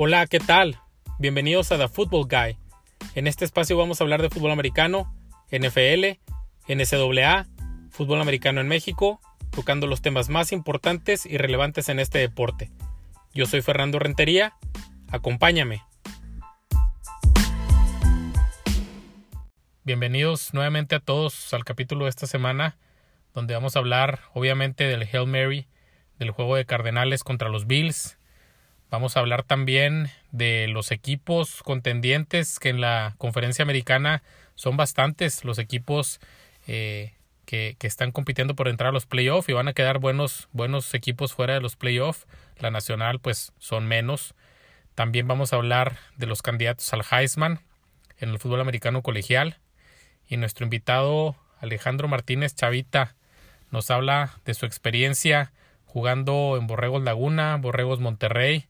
Hola, ¿qué tal? Bienvenidos a The Football Guy. En este espacio vamos a hablar de fútbol americano, NFL, NCAA, fútbol americano en México, tocando los temas más importantes y relevantes en este deporte. Yo soy Fernando Rentería, acompáñame. Bienvenidos nuevamente a todos al capítulo de esta semana, donde vamos a hablar obviamente del Hail Mary, del juego de Cardenales contra los Bills. Vamos a hablar también de los equipos contendientes que en la conferencia americana son bastantes, los equipos eh, que, que, están compitiendo por entrar a los playoffs y van a quedar buenos, buenos equipos fuera de los playoffs. La nacional pues son menos. También vamos a hablar de los candidatos al Heisman en el fútbol americano colegial y nuestro invitado Alejandro Martínez Chavita nos habla de su experiencia jugando en Borregos Laguna, Borregos Monterrey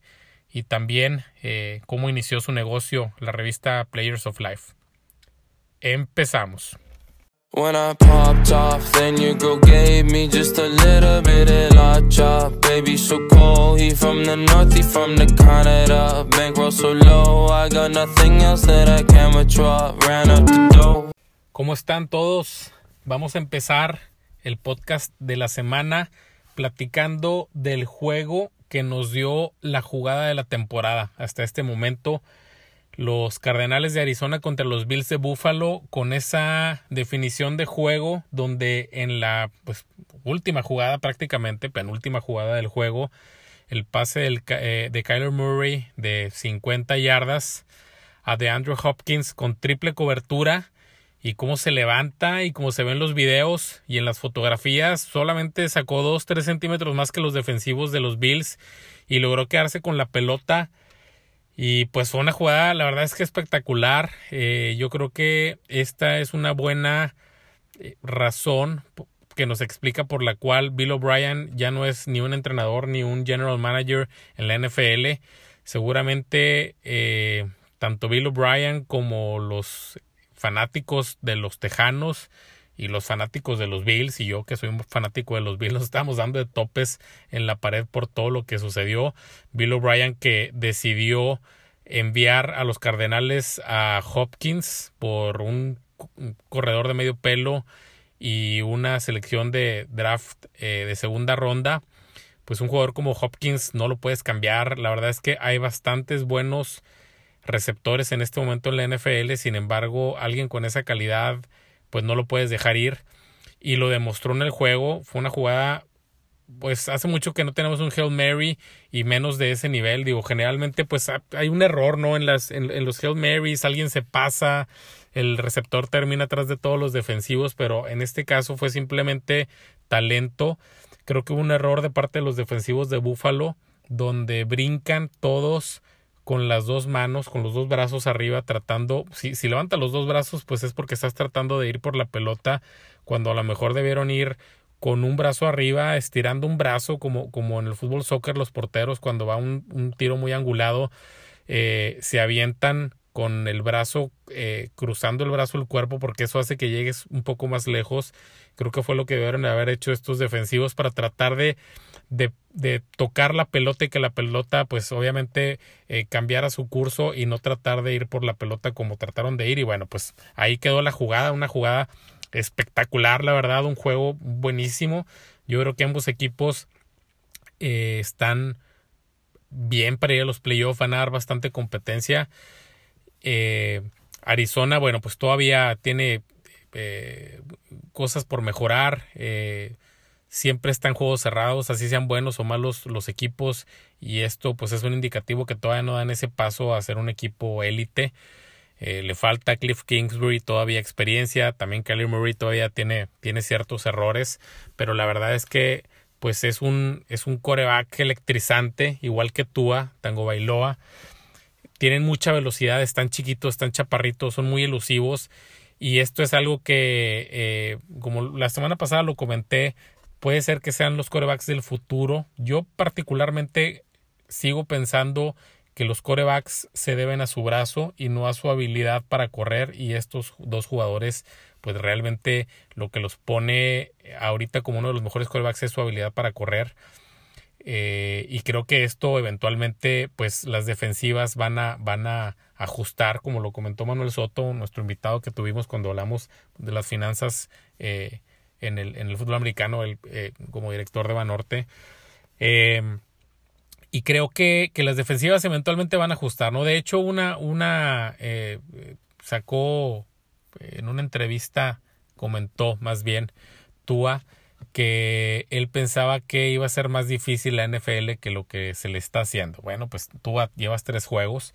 y también eh, cómo inició su negocio, la revista Players of Life. Empezamos. When I popped off, then your girl gave me just a little bit of la chop. Baby, so cold, he from the north, he from the Canada. Bankroll so low, I got nothing else that I can withdraw. Ran up the dough. ¿Cómo están todos? Vamos a empezar el podcast de la semana platicando del juego que nos dio la jugada de la temporada hasta este momento. Los Cardenales de Arizona contra los Bills de Buffalo con esa definición de juego donde en la pues, última jugada prácticamente, penúltima jugada del juego, el pase del, eh, de Kyler Murray de 50 yardas a de Andrew Hopkins con triple cobertura y cómo se levanta y cómo se ven los videos y en las fotografías solamente sacó 2-3 centímetros más que los defensivos de los Bills y logró quedarse con la pelota. Y pues fue una jugada la verdad es que espectacular. Eh, yo creo que esta es una buena eh, razón que nos explica por la cual Bill O'Brien ya no es ni un entrenador ni un general manager en la NFL seguramente eh, tanto Bill O'Brien como los fanáticos de los Tejanos y los fanáticos de los Bills y yo que soy un fanático de los Bills nos estamos dando de topes en la pared por todo lo que sucedió. Bill O'Brien que decidió enviar a los Cardenales a Hopkins por un corredor de medio pelo y una selección de draft eh, de segunda ronda. Pues un jugador como Hopkins no lo puedes cambiar. La verdad es que hay bastantes buenos receptores en este momento en la NFL, sin embargo, alguien con esa calidad, pues no lo puedes dejar ir. Y lo demostró en el juego, fue una jugada, pues hace mucho que no tenemos un Hail Mary y menos de ese nivel. Digo, generalmente pues hay un error, ¿no? En, las, en, los Hail Marys, alguien se pasa, el receptor termina atrás de todos los defensivos, pero en este caso fue simplemente talento. Creo que hubo un error de parte de los defensivos de Buffalo, donde brincan todos con las dos manos, con los dos brazos arriba, tratando, si, si levanta los dos brazos, pues es porque estás tratando de ir por la pelota, cuando a lo mejor debieron ir con un brazo arriba, estirando un brazo, como, como en el fútbol soccer, los porteros, cuando va un, un tiro muy angulado, eh, se avientan con el brazo, eh, cruzando el brazo el cuerpo, porque eso hace que llegues un poco más lejos. Creo que fue lo que debieron haber hecho estos defensivos para tratar de, de, de tocar la pelota y que la pelota, pues obviamente, eh, cambiara su curso y no tratar de ir por la pelota como trataron de ir. Y bueno, pues ahí quedó la jugada, una jugada espectacular, la verdad, un juego buenísimo. Yo creo que ambos equipos eh, están bien para ir a los playoffs, van a dar bastante competencia. Eh, Arizona, bueno, pues todavía tiene eh, cosas por mejorar. Eh, siempre están juegos cerrados, así sean buenos o malos los equipos. Y esto pues es un indicativo que todavía no dan ese paso a ser un equipo élite. le falta Cliff Kingsbury todavía experiencia. También Kelly Murray todavía tiene, tiene ciertos errores. Pero la verdad es que pues es un, es un coreback electrizante, igual que Tua, Tango Bailoa tienen mucha velocidad, están chiquitos, están chaparritos, son muy elusivos. Y esto es algo que, eh, como la semana pasada lo comenté, puede ser que sean los corebacks del futuro. Yo particularmente sigo pensando que los corebacks se deben a su brazo y no a su habilidad para correr y estos dos jugadores pues realmente lo que los pone ahorita como uno de los mejores corebacks es su habilidad para correr Eh, y creo que esto eventualmente, pues las defensivas van a, van a ajustar, como lo comentó Manuel Soto, nuestro invitado que tuvimos cuando hablamos de las finanzas eh, en, el, en el fútbol americano, el, eh, como director de Banorte. y creo que, que, las defensivas eventualmente van a ajustar, ¿no? De hecho, una, una sacó en una entrevista, comentó más bien Tua, que él pensaba que iba a ser más difícil la NFL que lo que se le está haciendo. Bueno, pues tú llevas tres juegos.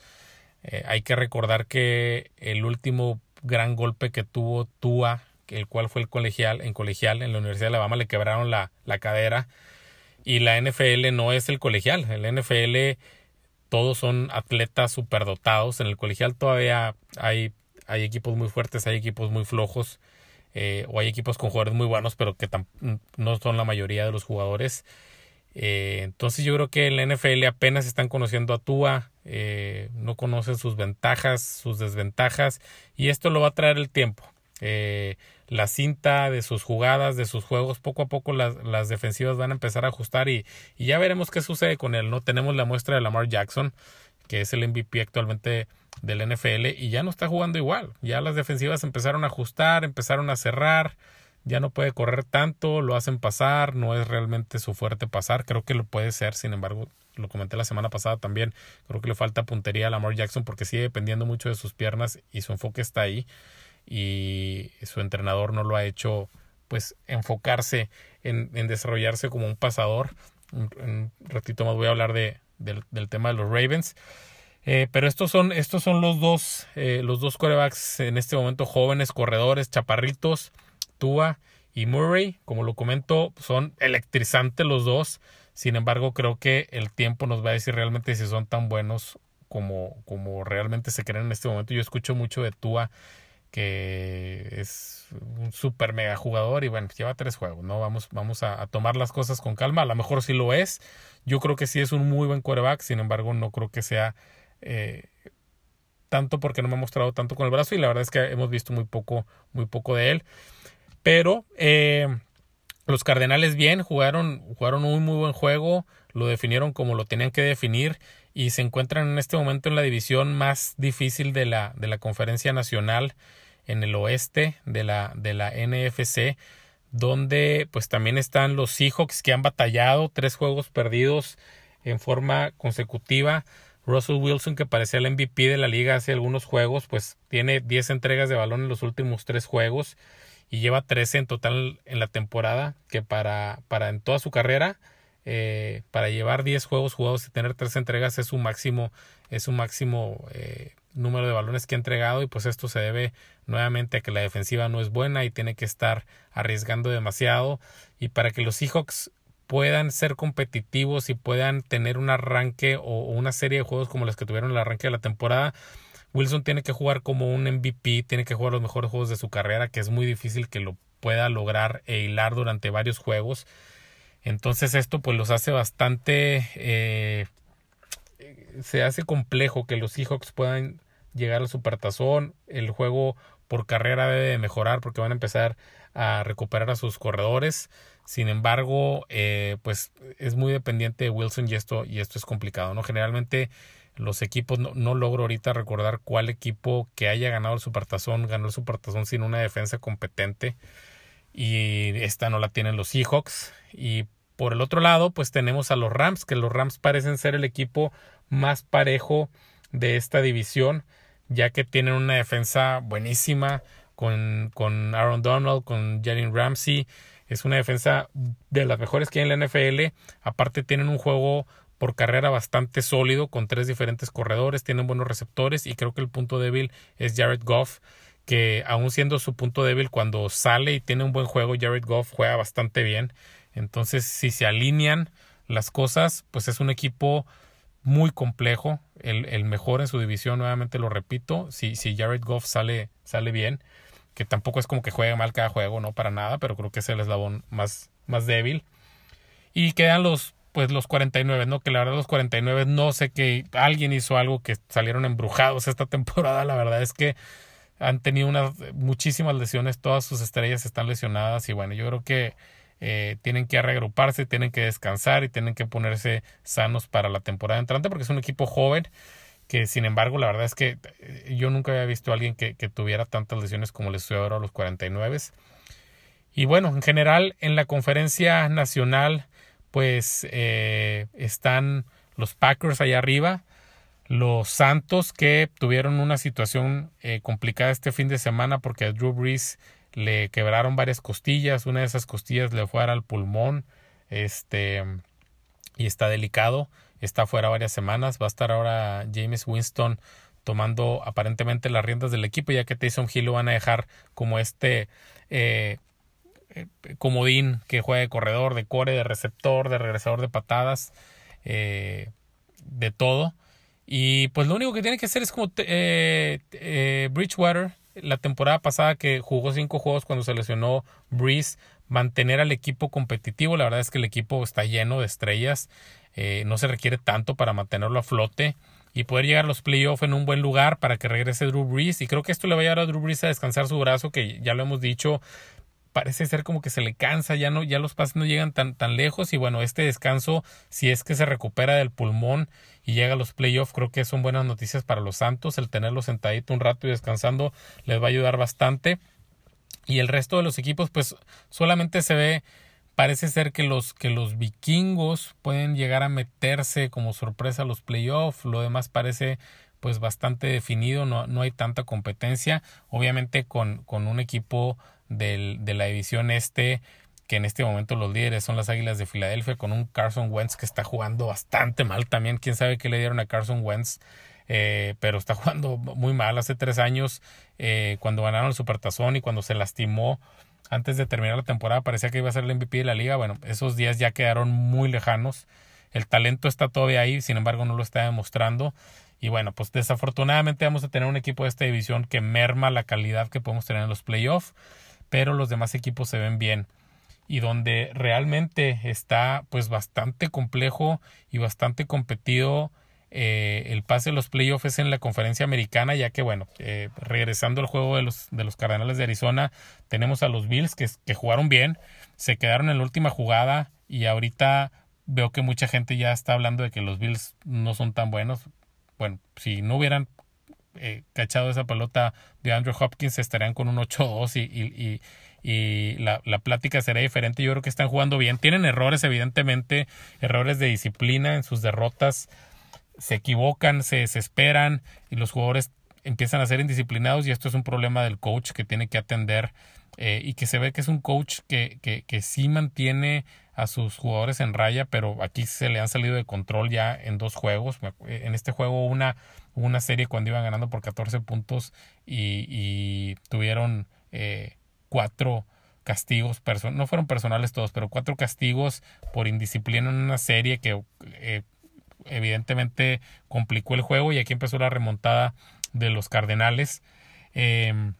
Eh, hay que recordar que el último gran golpe que tuvo Tua, el cual fue el colegial, en colegial en la Universidad de Alabama, le quebraron la, la cadera. Y la NFL no es el colegial. El NFL todos son atletas superdotados. En el colegial todavía hay, hay equipos muy fuertes, hay equipos muy flojos. Eh, o hay equipos con jugadores muy buenos, pero que no son la mayoría de los jugadores. Eh, entonces yo creo que en la NFL apenas están conociendo a Tua, eh, no conocen sus ventajas, sus desventajas, y esto lo va a traer el tiempo. la cinta de sus jugadas, de sus juegos, poco a poco las, las defensivas van a empezar a ajustar y, y, ya veremos qué sucede con él. No tenemos la muestra de Lamar Jackson, que es el MVP actualmente del NFL y ya no está jugando igual. Ya las defensivas empezaron a ajustar, empezaron a cerrar, ya no puede correr tanto, lo hacen pasar, no es realmente su fuerte pasar, creo que lo puede ser, sin embargo, lo comenté la semana pasada también, creo que le falta puntería a Lamar Jackson porque sigue dependiendo mucho de sus piernas y su enfoque está ahí y su entrenador no lo ha hecho pues enfocarse en, en desarrollarse como un pasador. Un, un, ratito más voy a hablar de, del, tema de los Ravens. Eh, pero estos son, estos son los dos, eh, los dos corebacks en este momento jóvenes, corredores, chaparritos, Tua y Murray. Como lo comento, son electrizantes los dos. Sin embargo, creo que el tiempo nos va a decir realmente si son tan buenos como, como realmente se creen en este momento. Yo escucho mucho de Tua, que es un super mega jugador y bueno, lleva tres juegos, ¿no? Vamos, vamos a, tomar las cosas con calma. A lo mejor sí lo es. Yo creo que sí es un muy buen quarterback, sin embargo, no creo que sea eh, tanto porque no me ha mostrado tanto con el brazo y la verdad es que hemos visto muy poco, muy poco de él. Pero eh, los Cardenales bien, jugaron, jugaron un muy buen juego, lo definieron como lo tenían que definir y se encuentran en este momento en la división más difícil de la, de la conferencia nacional en el oeste de la, de la NFC, donde pues también están los Seahawks que han batallado tres juegos perdidos en forma consecutiva. Russell Wilson, que parecía el MVP de la liga hace algunos juegos, pues tiene 10 entregas de balón en los últimos tres juegos y lleva 13 en total en la temporada, que para, para en toda su carrera, eh, para llevar 10 juegos jugados y tener 3 entregas es un máximo, es un máximo eh, número de balones que ha entregado y pues esto se debe nuevamente a que la defensiva no es buena y tiene que estar arriesgando demasiado y para que los Seahawks puedan ser competitivos y puedan tener un arranque o una serie de juegos como los que tuvieron el arranque de la temporada. Wilson tiene que jugar como un MVP, tiene que jugar los mejores juegos de su carrera, que es muy difícil que lo pueda lograr e hilar durante varios juegos. Entonces esto pues los hace bastante... Eh, se hace complejo que los Seahawks puedan llegar al supertazón. El juego por carrera debe mejorar porque van a empezar a recuperar a sus corredores. Sin embargo, eh, pues es muy dependiente de Wilson y esto, y esto es complicado, ¿no? Generalmente los equipos, no, no logro ahorita recordar cuál equipo que haya ganado el Supertazón ganó el Supertazón sin una defensa competente y esta no la tienen los Seahawks y por el otro lado pues tenemos a los Rams que los Rams parecen ser el equipo más parejo de esta división ya que tienen una defensa buenísima con, con Aaron Donald, con Jalen Ramsey. Es una defensa de las mejores que hay en la NFL. Aparte tienen un juego por carrera bastante sólido con tres diferentes corredores, tienen buenos receptores y creo que el punto débil es Jared Goff, que aún siendo su punto débil cuando sale y tiene un buen juego, Jared Goff juega bastante bien. Entonces, si se alinean las cosas, pues es un equipo muy complejo, el, el mejor en su división, nuevamente lo repito, si, si Jared Goff sale, sale bien, que tampoco es como que juegue mal cada juego, no para nada, pero creo que es el eslabón más, más débil. Y quedan los, pues los 49, ¿no? Que la verdad los 49 no sé que alguien hizo algo que salieron embrujados esta temporada, la verdad es que han tenido unas muchísimas lesiones, todas sus estrellas están lesionadas y bueno, yo creo que eh, tienen que reagruparse, tienen que descansar y tienen que ponerse sanos para la temporada entrante porque es un equipo joven que sin embargo la verdad es que eh, yo nunca había visto a alguien que, tuviera tantas lesiones como les estoy ahora a los 49. Y bueno, en general en la conferencia nacional pues eh, están los Packers allá arriba, los Santos que tuvieron una situación eh, complicada este fin de semana porque Drew Brees le quebraron varias costillas, una de esas costillas le fue al pulmón, este y está delicado, está fuera varias semanas, va a estar ahora James Winston tomando aparentemente las riendas del equipo ya que Taysom Hill lo van a dejar como este eh, eh, comodín que juega de corredor, de core, de receptor, de regresador de patadas, eh, de todo. Y pues lo único que tiene que hacer es como Bridgewater, la temporada pasada que jugó cinco juegos cuando se lesionó Breeze, mantener al equipo competitivo. La verdad es que el equipo está lleno de estrellas. no se requiere tanto para mantenerlo a flote y poder llegar a los playoffs en un buen lugar para que regrese Drew Brees. Y creo que esto le va a llevar a Drew Brees a descansar su brazo, que ya lo hemos dicho, parece ser como que se le cansa, ya no, ya los pases no llegan tan, tan lejos y bueno, este descanso, si es que se recupera del pulmón y llega a los playoffs, creo que son buenas noticias para los Santos, el tenerlo sentadito un rato y descansando les va a ayudar bastante. Y el resto de los equipos pues solamente se ve parece ser que los que los vikingos pueden llegar a meterse como sorpresa a los playoffs, lo demás parece pues bastante definido, no, no hay tanta competencia, obviamente con, con un equipo del, de la división este, que en este momento los líderes son las Águilas de Filadelfia, con un Carson Wentz que está jugando bastante mal también. Quién sabe qué le dieron a Carson Wentz, eh, pero está jugando muy mal. Hace tres años, eh, cuando ganaron el Supertazón y cuando se lastimó antes de terminar la temporada, parecía que iba a ser el MVP de la liga. Bueno, esos días ya quedaron muy lejanos. El talento está todavía ahí, sin embargo, no lo está demostrando. Y bueno, pues desafortunadamente vamos a tener un equipo de esta división que merma la calidad que podemos tener en los playoffs pero los demás equipos se ven bien. Y donde realmente está pues bastante complejo y bastante competido eh, el pase de los playoffs en la conferencia americana ya que bueno eh, regresando al juego de los de los Cardenales de Arizona tenemos a los Bills que, que jugaron bien se quedaron en la última jugada y ahorita veo que mucha gente ya está hablando de que los Bills no son tan buenos. Bueno si no hubieran eh, cachado esa pelota de Andrew Hopkins estarían con un 8-2 y, y, y, la, la, plática sería diferente. Yo creo que están jugando bien. Tienen errores, evidentemente, errores de disciplina en sus derrotas. Se equivocan, se desesperan y los jugadores empiezan a ser indisciplinados y esto es un problema del coach que tiene que atender eh, y que se ve que es un coach que, que, que sí mantiene a sus jugadores en raya, pero aquí se le han salido de control ya en dos juegos. En este juego una, una serie cuando iban ganando por 14 puntos y, tuvieron eh, cuatro castigos, no fueron personales todos, pero cuatro castigos por indisciplina en una serie que eh, evidentemente complicó el juego y aquí empezó la remontada de los Cardenales. Em,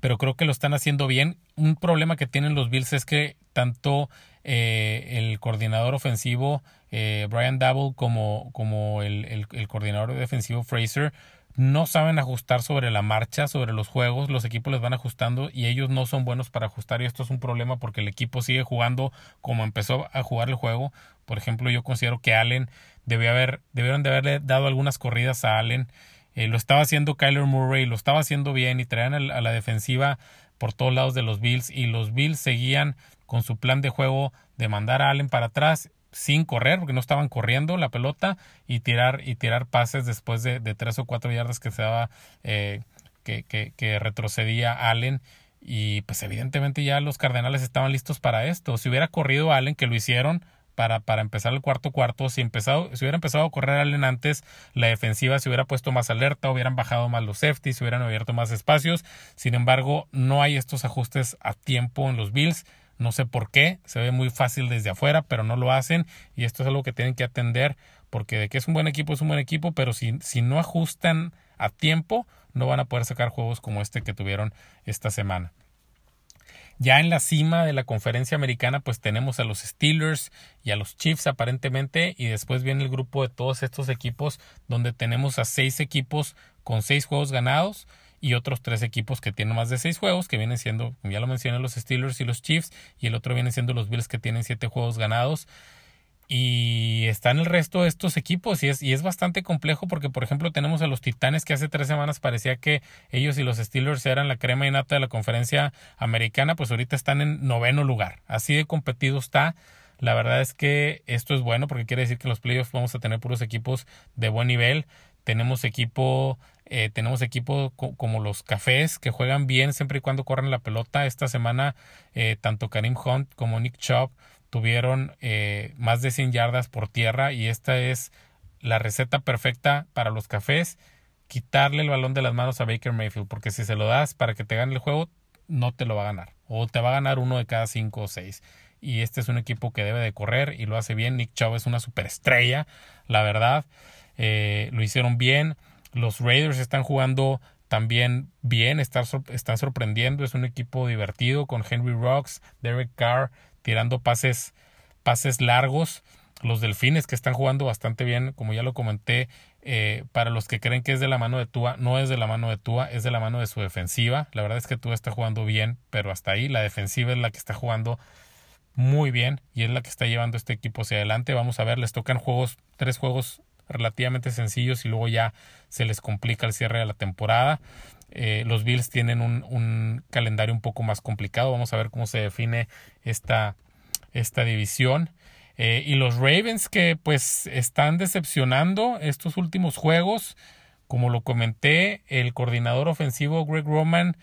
pero creo que lo están haciendo bien. Un problema que tienen los Bills es que tanto eh, el coordinador ofensivo eh, Brian Double como, como el, el, coordinador defensivo Fraser no saben ajustar sobre la marcha, sobre los juegos, los equipos les van ajustando y ellos no son buenos para ajustar y esto es un problema porque el equipo sigue jugando como empezó a jugar el juego. Por ejemplo, yo considero que Allen debió haber, debieron de haberle dado algunas corridas a Allen. Eh, lo estaba haciendo Kyler Murray, lo estaba haciendo bien y traían a la defensiva por todos lados de los Bills y los Bills seguían con su plan de juego de mandar a Allen para atrás sin correr, porque no estaban corriendo la pelota y tirar y tirar pases después de, tres o cuatro yardas que se daba eh, que, que, retrocedía Allen y pues evidentemente ya los Cardenales estaban listos para esto. Si hubiera corrido Allen, que lo hicieron para, para empezar el cuarto cuarto, si, empezado, si hubiera empezado a correr Allen antes, la defensiva se hubiera puesto más alerta, hubieran bajado más los safeties, se hubieran abierto más espacios. Sin embargo, no hay estos ajustes a tiempo en los Bills. No sé por qué, se ve muy fácil desde afuera, pero no lo hacen y esto es algo que tienen que atender porque de que es un buen equipo es un buen equipo, pero si, si no ajustan a tiempo, no van a poder sacar juegos como este que tuvieron esta semana. Ya en la cima de la conferencia americana, pues tenemos a los Steelers y a los Chiefs aparentemente, y después viene el grupo de todos estos equipos donde tenemos a seis equipos con seis juegos ganados y otros tres equipos que tienen más de seis juegos, que vienen siendo, ya lo mencioné, los Steelers y los Chiefs, y el otro viene siendo los Bills que tienen siete juegos ganados. Y están el resto de estos equipos y es, y es bastante complejo porque, por ejemplo, tenemos a los Titanes que hace tres semanas parecía que ellos y los Steelers eran la crema y nata de la conferencia americana, pues ahorita están en noveno lugar. Así de competido está. La verdad es que esto es bueno porque quiere decir que los playoffs vamos a tener puros equipos de buen nivel. Tenemos equipo, eh, tenemos equipo como los Cafés que juegan bien siempre y cuando corren la pelota. Esta semana eh, tanto Karim Hunt como Nick Chubb tuvieron eh, más de 100 yardas por tierra y esta es la receta perfecta para los cafés, quitarle el balón de las manos a Baker Mayfield, porque si se lo das para que te gane el juego, no te lo va a ganar, o te va a ganar uno de cada cinco o seis. Y este es un equipo que debe de correr y lo hace bien. Nick Chubb es una superestrella, la verdad. Eh, lo hicieron bien. Los Raiders están jugando también bien, están, están sorprendiendo. Es un equipo divertido con Henry Rocks, Derek Carr, tirando pases, pases largos. Los delfines que están jugando bastante bien, como ya lo comenté, eh, para los que creen que es de la mano de Tua, no es de la mano de Tua, es de la mano de su defensiva. La verdad es que Tua está jugando bien, pero hasta ahí la defensiva es la que está jugando muy bien y es la que está llevando este equipo hacia adelante. Vamos a ver, les tocan juegos, tres juegos relativamente sencillos y luego ya se les complica el cierre de la temporada. Eh, los Bills tienen un, calendario un poco más complicado. Vamos a ver cómo se define esta, esta división. Eh, y los Ravens que pues están decepcionando estos últimos juegos. Como lo comenté, el coordinador ofensivo Greg Roman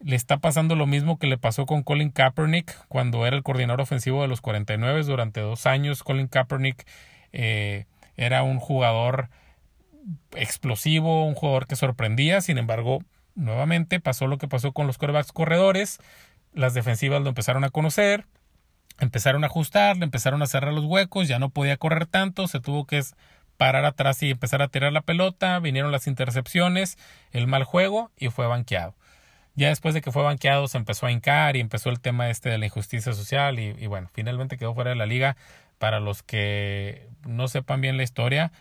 le está pasando lo mismo que le pasó con Colin Kaepernick cuando era el coordinador ofensivo de los 49 durante dos años. Colin Kaepernick eh, era un jugador explosivo, un jugador que sorprendía, sin embargo, nuevamente pasó lo que pasó con los corebacks corredores, las defensivas lo empezaron a conocer, empezaron a ajustar, le empezaron a cerrar los huecos, ya no podía correr tanto, se tuvo que parar atrás y empezar a tirar la pelota, vinieron las intercepciones, el mal juego y fue banqueado. Ya después de que fue banqueado se empezó a hincar y empezó el tema este de la injusticia social y, y bueno, finalmente quedó fuera de la liga. Para los que no sepan bien la historia,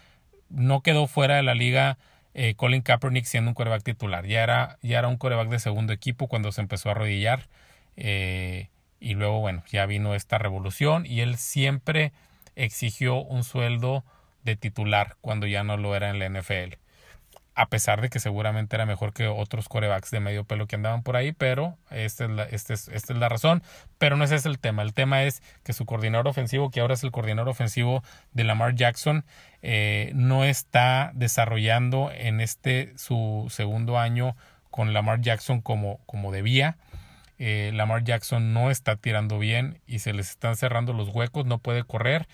no quedó fuera de la liga eh, Colin Kaepernick siendo un coreback titular. Ya era, ya era un coreback de segundo equipo cuando se empezó a arrodillar. Eh, y luego, bueno, ya vino esta revolución y él siempre exigió un sueldo de titular cuando ya no lo era en la NFL a pesar de que seguramente era mejor que otros corebacks de medio pelo que andaban por ahí, pero esta es la, es, esta es la razón. Pero no ese es el tema. El tema es que su coordinador ofensivo, que ahora es el coordinador ofensivo de Lamar Jackson, eh, no está desarrollando en este su segundo año con Lamar Jackson como, como debía. Eh, Lamar Jackson no está tirando bien y se les están cerrando los huecos, no puede correr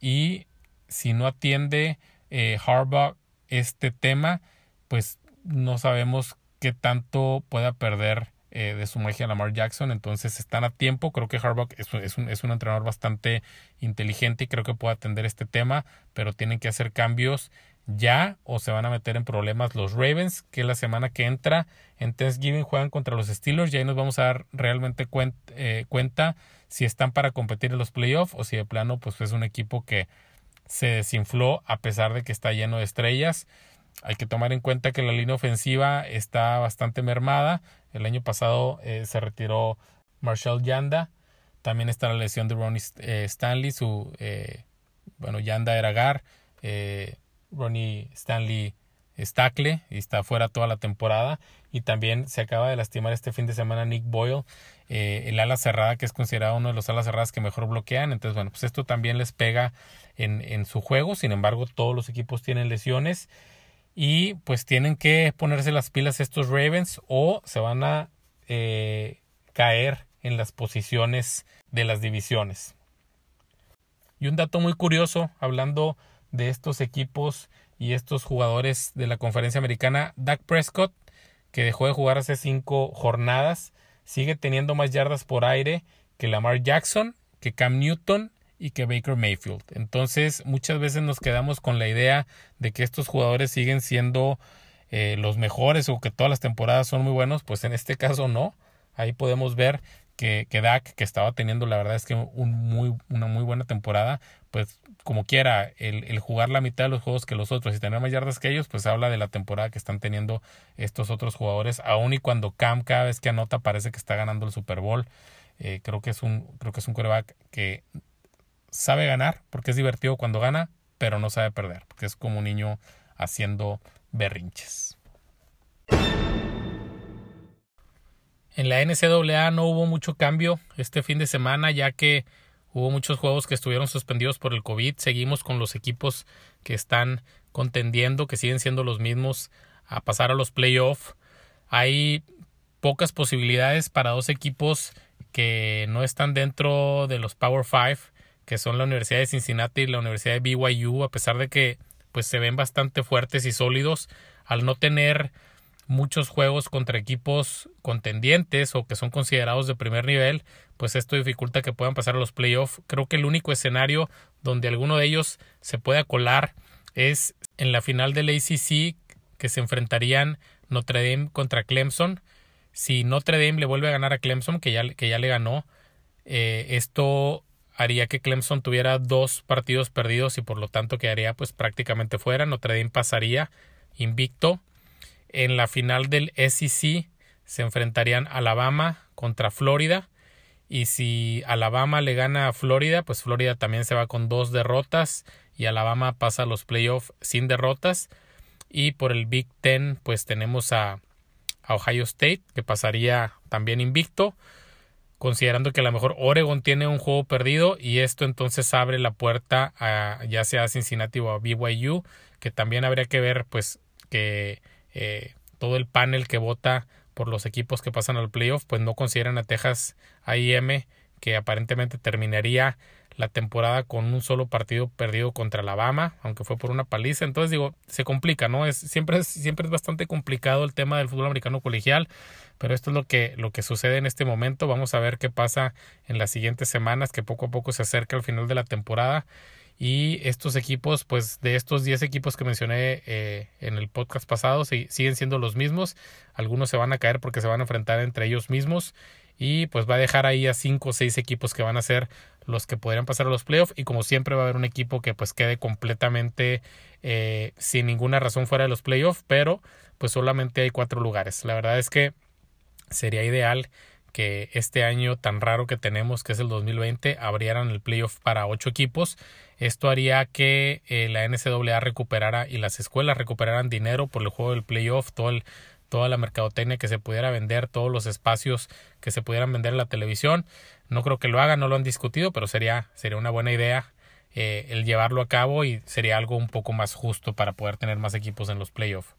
y si no atiende eh, Harbaugh este tema, pues no sabemos qué tanto pueda perder eh, de su magia Lamar Jackson. Entonces están a tiempo. Creo que Harbaugh es, es, un, es un entrenador bastante inteligente y creo que puede atender este tema, pero tienen que hacer cambios ya o se van a meter en problemas los Ravens, que la semana que entra en Thanksgiving juegan contra los Steelers y ahí nos vamos a dar realmente eh, cuenta si están para competir en los playoffs o si de plano pues es un equipo que se desinfló a pesar de que está lleno de estrellas. Hay que tomar en cuenta que la línea ofensiva está bastante mermada. El año pasado eh, se retiró Marshall Yanda. También está la lesión de Ronnie eh, Stanley. Su, eh, bueno, Yanda era Gar. Ronnie Stanley Stackle y está fuera toda la temporada. Y también se acaba de lastimar este fin de semana Nick Boyle, el ala cerrada, que es considerado uno de los alas cerradas que mejor bloquean. Entonces, bueno, pues esto también les pega en, en su juego. Sin embargo, todos los equipos tienen lesiones y pues tienen que ponerse las pilas estos Ravens o se van a eh, caer en las posiciones de las divisiones. Y un dato muy curioso, hablando de estos equipos y estos jugadores de la conferencia americana, Dak Prescott, que dejó de jugar hace cinco jornadas, sigue teniendo más yardas por aire que Lamar Jackson, que Cam Newton y que Baker Mayfield. Entonces muchas veces nos quedamos con la idea de que estos jugadores siguen siendo eh, los mejores o que todas las temporadas son muy buenos, pues en este caso no. Ahí podemos ver que, que Dak, que estaba teniendo la verdad es que un muy, una muy buena temporada, pues como quiera, el, el, jugar la mitad de los juegos que los otros y tener más yardas que ellos, pues habla de la temporada que están teniendo estos otros jugadores, aun y cuando Cam cada vez que anota parece que está ganando el Super Bowl. Eh, creo que es un, creo que es un quarterback que sabe ganar, porque es divertido cuando gana, pero no sabe perder, porque es como un niño haciendo berrinches. En la NCAA no hubo mucho cambio este fin de semana, ya que hubo muchos juegos que estuvieron suspendidos por el COVID. Seguimos con los equipos que están contendiendo, que siguen siendo los mismos a pasar a los playoffs. Hay pocas posibilidades para dos equipos que no están dentro de los Power Five, que son la Universidad de Cincinnati y la Universidad de BYU, a pesar de que pues se ven bastante fuertes y sólidos al no tener muchos juegos contra equipos contendientes o que son considerados de primer nivel, pues esto dificulta que puedan pasar a los playoffs. Creo que el único escenario donde alguno de ellos se pueda colar es en la final del ACC que se enfrentarían Notre Dame contra Clemson. Si Notre Dame le vuelve a ganar a Clemson, que ya, que ya le ganó, eh, esto haría que Clemson tuviera dos partidos perdidos y por lo tanto quedaría pues prácticamente fuera. Notre Dame pasaría invicto en la final del SEC se enfrentarían Alabama contra Florida. Y si Alabama le gana a Florida, pues Florida también se va con dos derrotas y Alabama pasa a los playoffs sin derrotas. Y por el Big Ten, pues tenemos a, a, Ohio State, que pasaría también invicto, considerando que a lo mejor Oregon tiene un juego perdido y esto entonces abre la puerta a ya sea a Cincinnati o a BYU, que también habría que ver pues que eh, todo el panel que vota por los equipos que pasan al playoff, pues no consideran a Texas AM, que aparentemente terminaría la temporada con un solo partido perdido contra Alabama, aunque fue por una paliza. Entonces digo, se complica, ¿no? Es, siempre, es, siempre es bastante complicado el tema del fútbol americano colegial, pero esto es lo que, lo que sucede en este momento. Vamos a ver qué pasa en las siguientes semanas, que poco a poco se acerca al final de la temporada y estos equipos, pues de estos 10 equipos que mencioné eh, en el podcast pasado, siguen siendo los mismos. Algunos se van a caer porque se van a enfrentar entre ellos mismos. Y pues va a dejar ahí a 5 o 6 equipos que van a ser los que podrían pasar a los playoffs. Y como siempre va a haber un equipo que pues quede completamente eh, sin ninguna razón fuera de los playoffs. Pero pues solamente hay cuatro lugares. La verdad es que sería ideal que este año tan raro que tenemos, que es el 2020, abrieran el playoff para ocho equipos. Esto haría que eh, la NCAA recuperara y las escuelas recuperaran dinero por el juego del playoff, todo el, toda la mercadotecnia que se pudiera vender, todos los espacios que se pudieran vender en la televisión. No creo que lo hagan, no lo han discutido, pero sería, sería una buena idea eh, el llevarlo a cabo y sería algo un poco más justo para poder tener más equipos en los playoffs.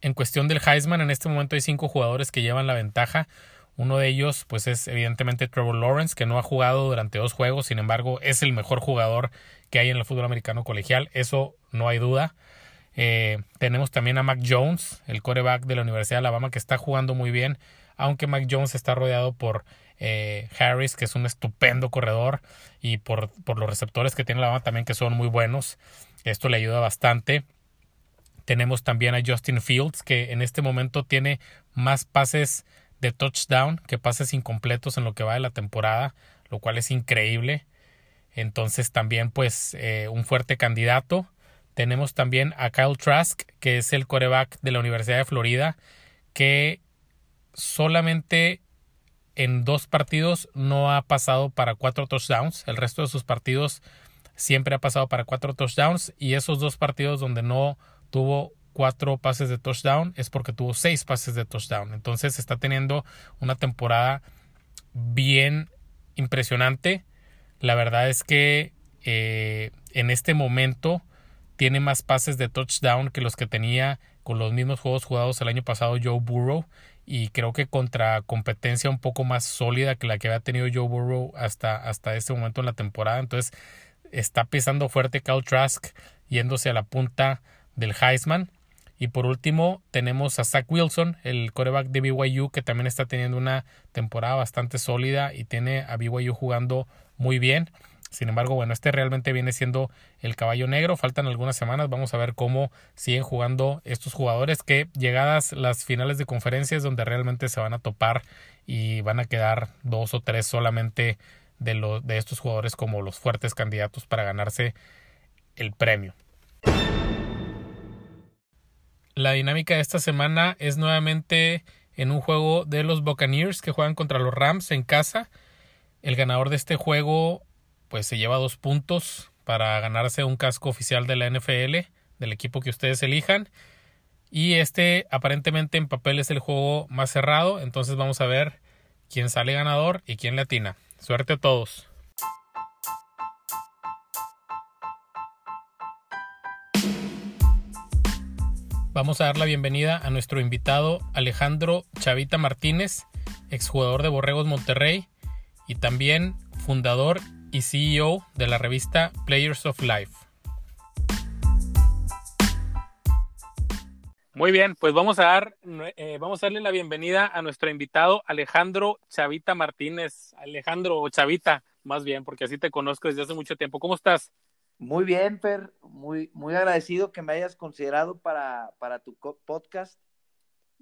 En cuestión del Heisman, en este momento hay cinco jugadores que llevan la ventaja. Uno de ellos, pues, es evidentemente Trevor Lawrence, que no ha jugado durante dos juegos, sin embargo, es el mejor jugador que hay en el fútbol americano colegial, eso no hay duda. Eh, tenemos también a Mac Jones, el coreback de la Universidad de Alabama, que está jugando muy bien, aunque Mac Jones está rodeado por eh, Harris, que es un estupendo corredor, y por, por los receptores que tiene Alabama también, que son muy buenos. Esto le ayuda bastante. Tenemos también a Justin Fields, que en este momento tiene más pases de touchdown que pases incompletos en lo que va de la temporada, lo cual es increíble. Entonces también pues eh, un fuerte candidato. Tenemos también a Kyle Trask, que es el coreback de la Universidad de Florida, que solamente en dos partidos no ha pasado para cuatro touchdowns. El resto de sus partidos siempre ha pasado para cuatro touchdowns. Y esos dos partidos donde no tuvo cuatro pases de touchdown es porque tuvo seis pases de touchdown. Entonces está teniendo una temporada bien impresionante. La verdad es que eh, en este momento tiene más pases de touchdown que los que tenía con los mismos juegos jugados el año pasado Joe Burrow y creo que contra competencia un poco más sólida que la que había tenido Joe Burrow hasta, hasta este momento en la temporada. Entonces está pisando fuerte Cal Trask yéndose a la punta del Heisman. Y por último, tenemos a Zach Wilson, el coreback de BYU, que también está teniendo una temporada bastante sólida y tiene a BYU jugando muy bien. Sin embargo, bueno, este realmente viene siendo el caballo negro. Faltan algunas semanas. Vamos a ver cómo siguen jugando estos jugadores que llegadas las finales de conferencias donde realmente se van a topar y van a quedar dos o tres solamente de, de estos jugadores como los fuertes candidatos para ganarse el premio. La dinámica de esta semana es nuevamente en un juego de los Buccaneers que juegan contra los Rams en casa. El ganador de este juego pues se lleva dos puntos para ganarse un casco oficial de la NFL del equipo que ustedes elijan. Y este aparentemente en papel es el juego más cerrado, entonces vamos a ver quién sale ganador y quién le atina. Suerte a todos. Vamos a dar la bienvenida a nuestro invitado Alejandro Chavita Martínez, exjugador de Borregos Monterrey y también fundador y CEO de la revista Players of Life. Muy bien, pues vamos a dar, eh, vamos a darle la bienvenida a nuestro invitado Alejandro Chavita Martínez. Alejandro Chavita, más bien, porque así te conozco desde hace mucho tiempo. ¿Cómo estás? Muy bien, Per, muy, muy agradecido que me hayas considerado para, para tu podcast.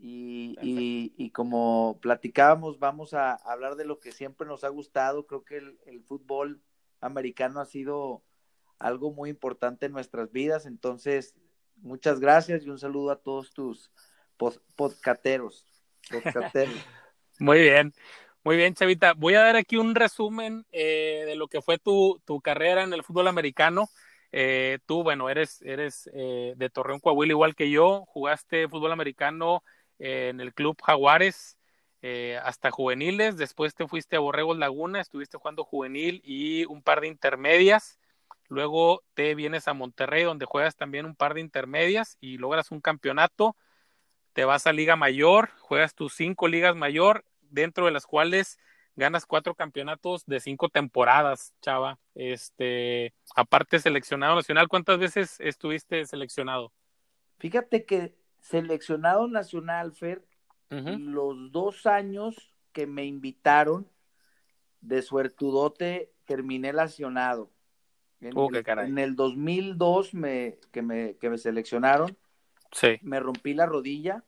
Y, y, como platicábamos, vamos a hablar de lo que siempre nos ha gustado. Creo que el, fútbol americano ha sido algo muy importante en nuestras vidas. Entonces, muchas gracias y un saludo a todos tus podcateros. muy bien. Muy bien, Chavita. Voy a dar aquí un resumen eh, de lo que fue tu, tu, carrera en el fútbol americano. Eh, tú, bueno, eres, eres eh, de Torreón, Coahuila, igual que yo. Jugaste fútbol americano en el Club Jaguares hasta juveniles. Después te fuiste a Borregos Laguna, estuviste jugando juvenil y un par de intermedias. Luego te vienes a Monterrey, donde juegas también un par de intermedias y logras un campeonato. Te vas a Liga Mayor, juegas tus cinco ligas mayor dentro de las cuales ganas cuatro campeonatos de cinco temporadas, Chava. Este, aparte seleccionado nacional, ¿cuántas veces estuviste seleccionado? Fíjate que seleccionado nacional, Fer, los dos años que me invitaron de suertudote terminé lesionado. En, uh, caray. en el 2002 me, que, me, que me seleccionaron, sí. me rompí la rodilla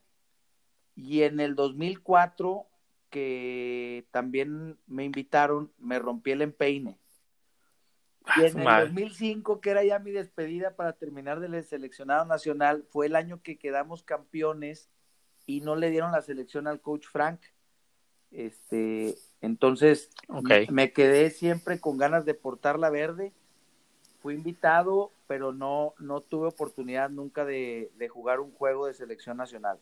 y en el 2004 que también me invitaron, me rompí el empeine. Y en el 2005, que era ya mi despedida para terminar del seleccionado nacional, fue el año que quedamos campeones y no le dieron la selección al coach Frank. Este, entonces me quedé siempre con ganas de portar la verde. Fui invitado, pero no, no tuve oportunidad nunca de jugar un juego de selección nacional.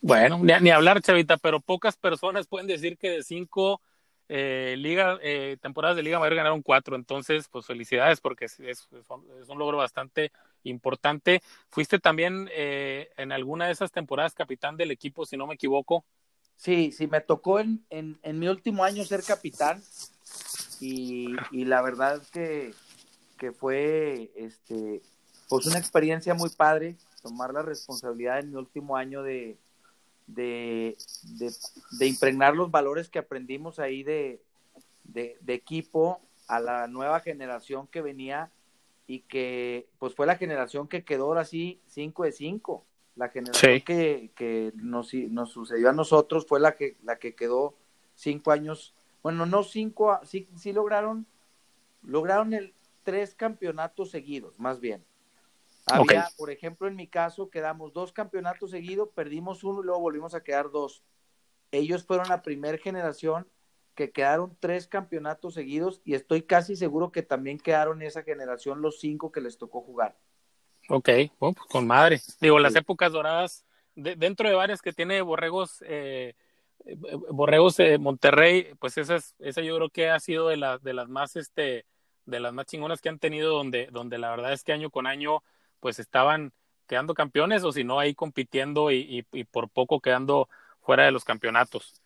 Bueno, ni, hablar, Chavita, pero pocas personas pueden decir que de cinco eh, liga, eh, temporadas de Liga Mayor ganaron cuatro. Entonces, pues felicidades porque es, es, un logro bastante importante. Fuiste también eh, en alguna de esas temporadas capitán del equipo, si no me equivoco. Sí, sí, me tocó en, en, mi último año ser capitán y, la verdad que, que fue este, pues una experiencia muy padre tomar la responsabilidad en mi último año de, de, de, impregnar los valores que aprendimos ahí de, de, equipo a la nueva generación que venía y que pues fue la generación que quedó ahora sí 5 de 5. La generación que, que nos, nos, sucedió a nosotros fue la que, la que quedó cinco años, bueno, no cinco, sí, sí lograron, lograron el tres campeonatos seguidos, más bien. Había, por ejemplo, en mi caso, quedamos dos campeonatos seguidos, perdimos uno y luego volvimos a quedar dos. Ellos fueron la primera generación que quedaron tres campeonatos seguidos y estoy casi seguro que también quedaron esa generación los cinco que les tocó jugar. Ok, pues, con madre. Digo, las épocas doradas, dentro de varias que tiene Borregos, eh, Borregos eh, Monterrey, pues esa, esa yo creo que ha sido de, las de las más, este, de las más chingonas que han tenido, donde, donde la verdad es que año con año pues estaban quedando campeones o si no ahí compitiendo y, por poco quedando fuera de los campeonatos.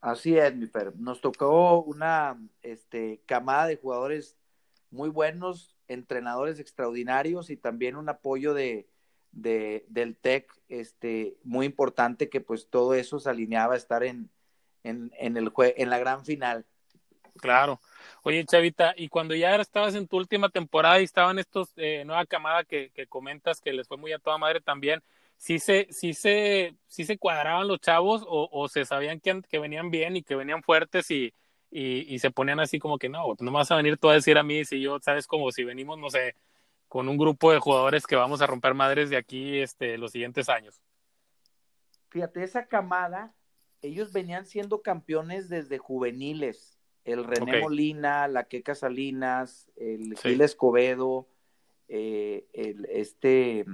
Así es, mi Per. Nos tocó una este, camada de jugadores muy buenos, entrenadores extraordinarios y también un apoyo de, del TEC este, muy importante que pues todo eso se alineaba a estar en, en, en, el en la gran final. Claro. Oye, Chavita, y cuando ya estabas en tu última temporada y estaban estos eh, nueva camada que, que, comentas que les fue muy a toda madre también, ¿sí se, sí se, se cuadraban los chavos o, o se sabían que, que, venían bien y que venían fuertes y, y, y, se ponían así como que no, no vas a venir tú a decir a mí si yo, sabes, como si venimos, no sé, con un grupo de jugadores que vamos a romper madres de aquí este, los siguientes años? Fíjate, esa camada, ellos venían siendo campeones desde juveniles el René okay. Molina, la Queca Salinas, el sí. Gil Escobedo, eh, el, este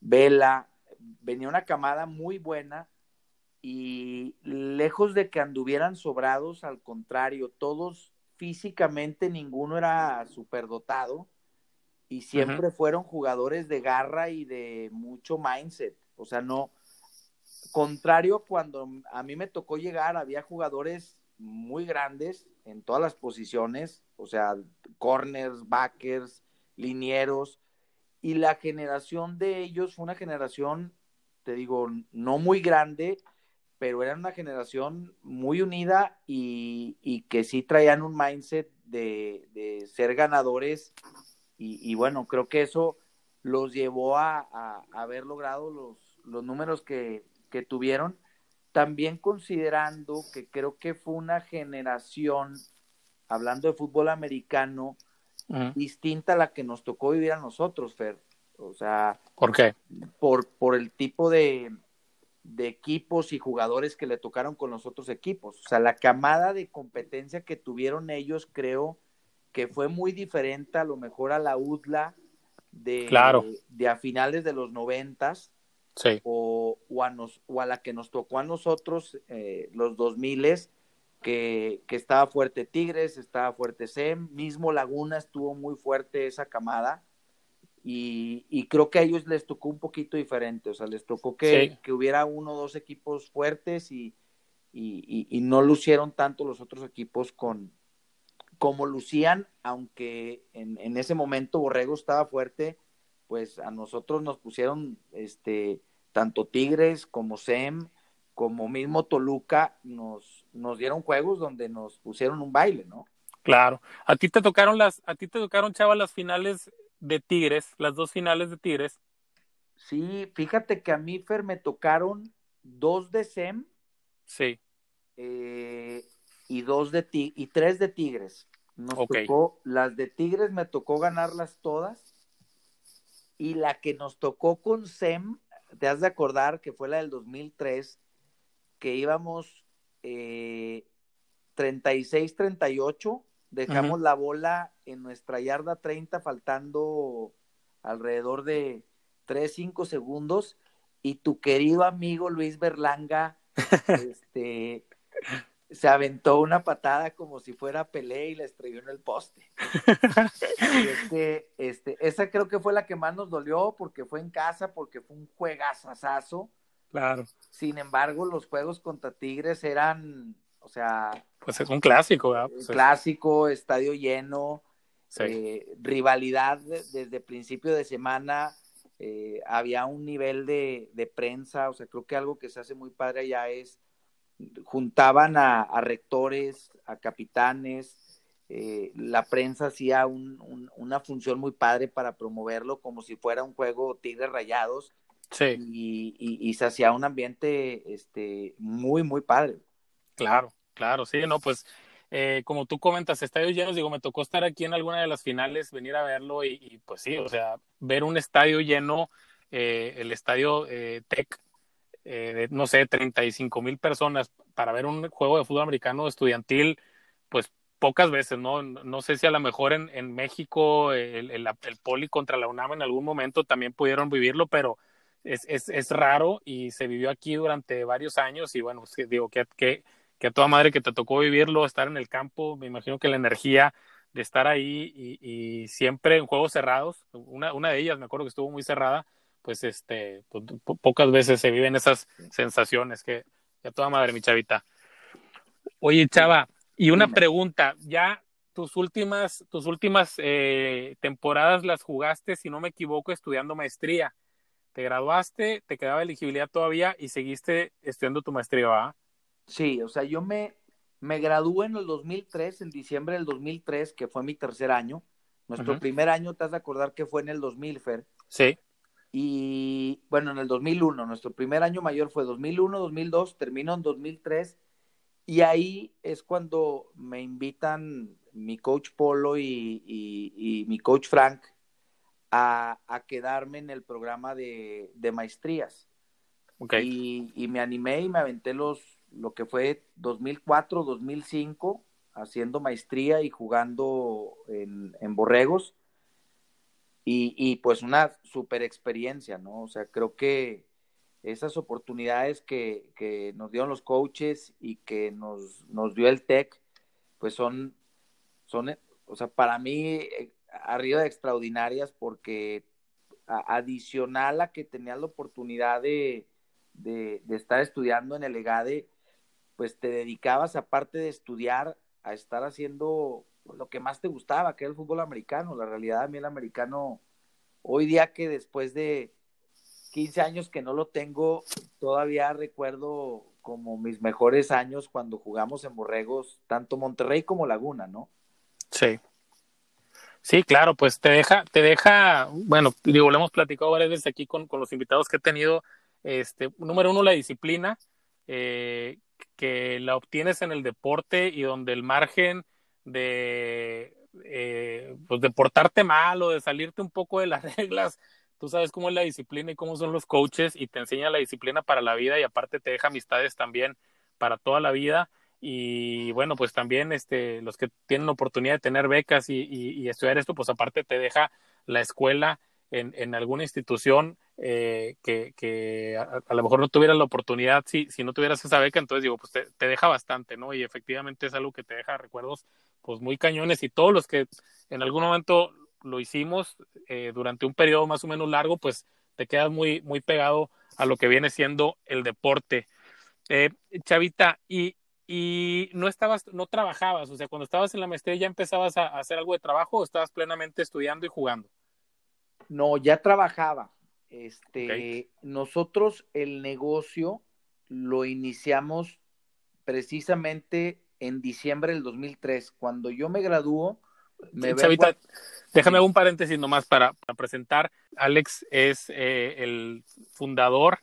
Vela, venía una camada muy buena y lejos de que anduvieran sobrados, al contrario, todos físicamente ninguno era superdotado y siempre uh -huh. fueron jugadores de garra y de mucho mindset, o sea, no, contrario cuando a mí me tocó llegar, había jugadores muy grandes en todas las posiciones, o sea, corners, backers, linieros, y la generación de ellos fue una generación, te digo, no muy grande, pero era una generación muy unida y, que sí traían un mindset de, ser ganadores, y, bueno, creo que eso los llevó a, haber logrado los, números que tuvieron también considerando que creo que fue una generación, hablando de fútbol americano, uh -huh. distinta a la que nos tocó vivir a nosotros, Fer. O sea, ¿por qué? Por, por el tipo de, de equipos y jugadores que le tocaron con los otros equipos. O sea, la camada de competencia que tuvieron ellos, creo que fue muy diferente a lo mejor a la UDLA de, claro. de, de a finales de los noventas sí. o, o, a nos, o, a la que nos tocó a nosotros, eh, los 2000 que, que estaba fuerte Tigres, estaba fuerte SEM, mismo Laguna estuvo muy fuerte esa camada. Y, y, creo que a ellos les tocó un poquito diferente, o sea, les tocó que, sí. que hubiera uno o dos equipos fuertes y, y, y, no lucieron tanto los otros equipos con como lucían, aunque en, en ese momento Borrego estaba fuerte, pues a nosotros nos pusieron este tanto Tigres como SEM, como mismo Toluca, nos, nos dieron juegos donde nos pusieron un baile, ¿no? Claro. A ti te tocaron las, a ti te tocaron, Chava, las finales de Tigres, las dos finales de Tigres. Sí, fíjate que a mí, Fer, me tocaron dos de SEM. Sí. Eh, y dos de ti y tres de Tigres. Nos okay. tocó, las de Tigres me tocó ganarlas todas. Y la que nos tocó con SEM, te has de acordar que fue la del 2003, que íbamos eh, 36-38, dejamos uh -huh. la bola en nuestra yarda 30, faltando alrededor de 3-5 segundos, y tu querido amigo Luis Berlanga este, se aventó una patada como si fuera Pelé y la estrelló en el poste. este, este, esa creo que fue la que más nos dolió porque fue en casa, porque fue un juegazazazo. Claro. Sin embargo, los juegos contra Tigres eran, o sea... Pues es un clásico, ¿verdad? Pues clásico, estadio lleno, sí. eh, rivalidad desde principio de semana, eh, había un nivel de, de, prensa, o sea, creo que algo que se hace muy padre allá es juntaban a, a rectores, a capitanes, eh, la prensa hacía un, un, una función muy padre para promoverlo como si fuera un juego Tigres Rayados sí. y, y, y, se hacía un ambiente este, muy, muy padre. Claro, claro, sí, no, pues eh, como tú comentas, estadios llenos, digo, me tocó estar aquí en alguna de las finales, venir a verlo y, y pues sí, o sea, ver un estadio lleno, eh, el estadio Tech eh, no sé, 35 mil personas para ver un juego de fútbol americano estudiantil, pues pocas veces, ¿no? No sé si a lo mejor en, en México el, el, Poli contra la UNAM en algún momento también pudieron vivirlo, pero es, es, es raro y se vivió aquí durante varios años y bueno, digo que, que, que a toda madre que te tocó vivirlo, estar en el campo, me imagino que la energía de estar ahí y, y siempre en juegos cerrados, una, una de ellas me acuerdo que estuvo muy cerrada, pues este, pues, po pocas veces se viven esas sensaciones que a toda madre, mi chavita. Oye, chava, y una pregunta, ya tus últimas, tus últimas eh, temporadas las jugaste, si no me equivoco, estudiando maestría. Te graduaste, te quedaba elegibilidad todavía y seguiste estudiando tu maestría, ¿va? Sí, o sea, yo me, me gradué en el 2003, en diciembre del 2003, que fue mi tercer año. Nuestro primer año, te has de acordar que fue en el 2000, Fer. Sí. Y bueno, en el 2001, nuestro primer año mayor fue 2001, 2002, terminó en 2003. Y ahí es cuando me invitan mi coach Polo y, mi coach Frank a, quedarme en el programa de, maestrías. Okay. Y, me animé y me aventé los, lo que fue 2004, 2005, haciendo maestría y jugando en, en Borregos. Y, y, pues una super experiencia, ¿no? O sea, creo que esas oportunidades que, que nos dieron los coaches y que nos, nos dio el TEC, pues son, son, o sea, para mí eh, arriba de extraordinarias porque adicional a que tenía la oportunidad de, de, de, estar estudiando en el EGADE, pues te dedicabas aparte de estudiar a estar haciendo lo que más te gustaba, que era el fútbol americano. La realidad a mí el americano, hoy día que después de 15 años que no lo tengo, todavía recuerdo como mis mejores años cuando jugamos en Borregos, tanto Monterrey como Laguna, ¿no? Sí. Sí, claro, pues te deja, te deja, bueno, digo, lo hemos platicado varias veces aquí con, con los invitados que he tenido, este, número uno, la disciplina, eh, que la obtienes en el deporte y donde el margen de, eh, pues de portarte mal o de salirte un poco de las reglas, tú sabes cómo es la disciplina y cómo son los coaches y te enseña la disciplina para la vida y aparte te deja amistades también para toda la vida y bueno, pues también este, los que tienen oportunidad de tener becas y, y, estudiar esto, pues aparte te deja la escuela en, en alguna institución eh, que, que a, lo mejor no tuvieras la oportunidad si, si no tuvieras esa beca, entonces digo, pues te, te, deja bastante, ¿no? Y efectivamente es algo que te deja recuerdos pues muy cañones y todos los que en algún momento lo hicimos eh, durante un periodo más o menos largo, pues te quedas muy, muy pegado a lo que viene siendo el deporte. Eh, Chavita, y, y no estabas, no trabajabas, o sea, cuando estabas en la maestría ya empezabas a, hacer algo de trabajo o estabas plenamente estudiando y jugando. No, ya trabajaba. Este, nosotros el negocio lo iniciamos precisamente en diciembre del 2003. Cuando yo me graduó, me Chavita, déjame un paréntesis nomás para, para presentar. Alex es eh, el fundador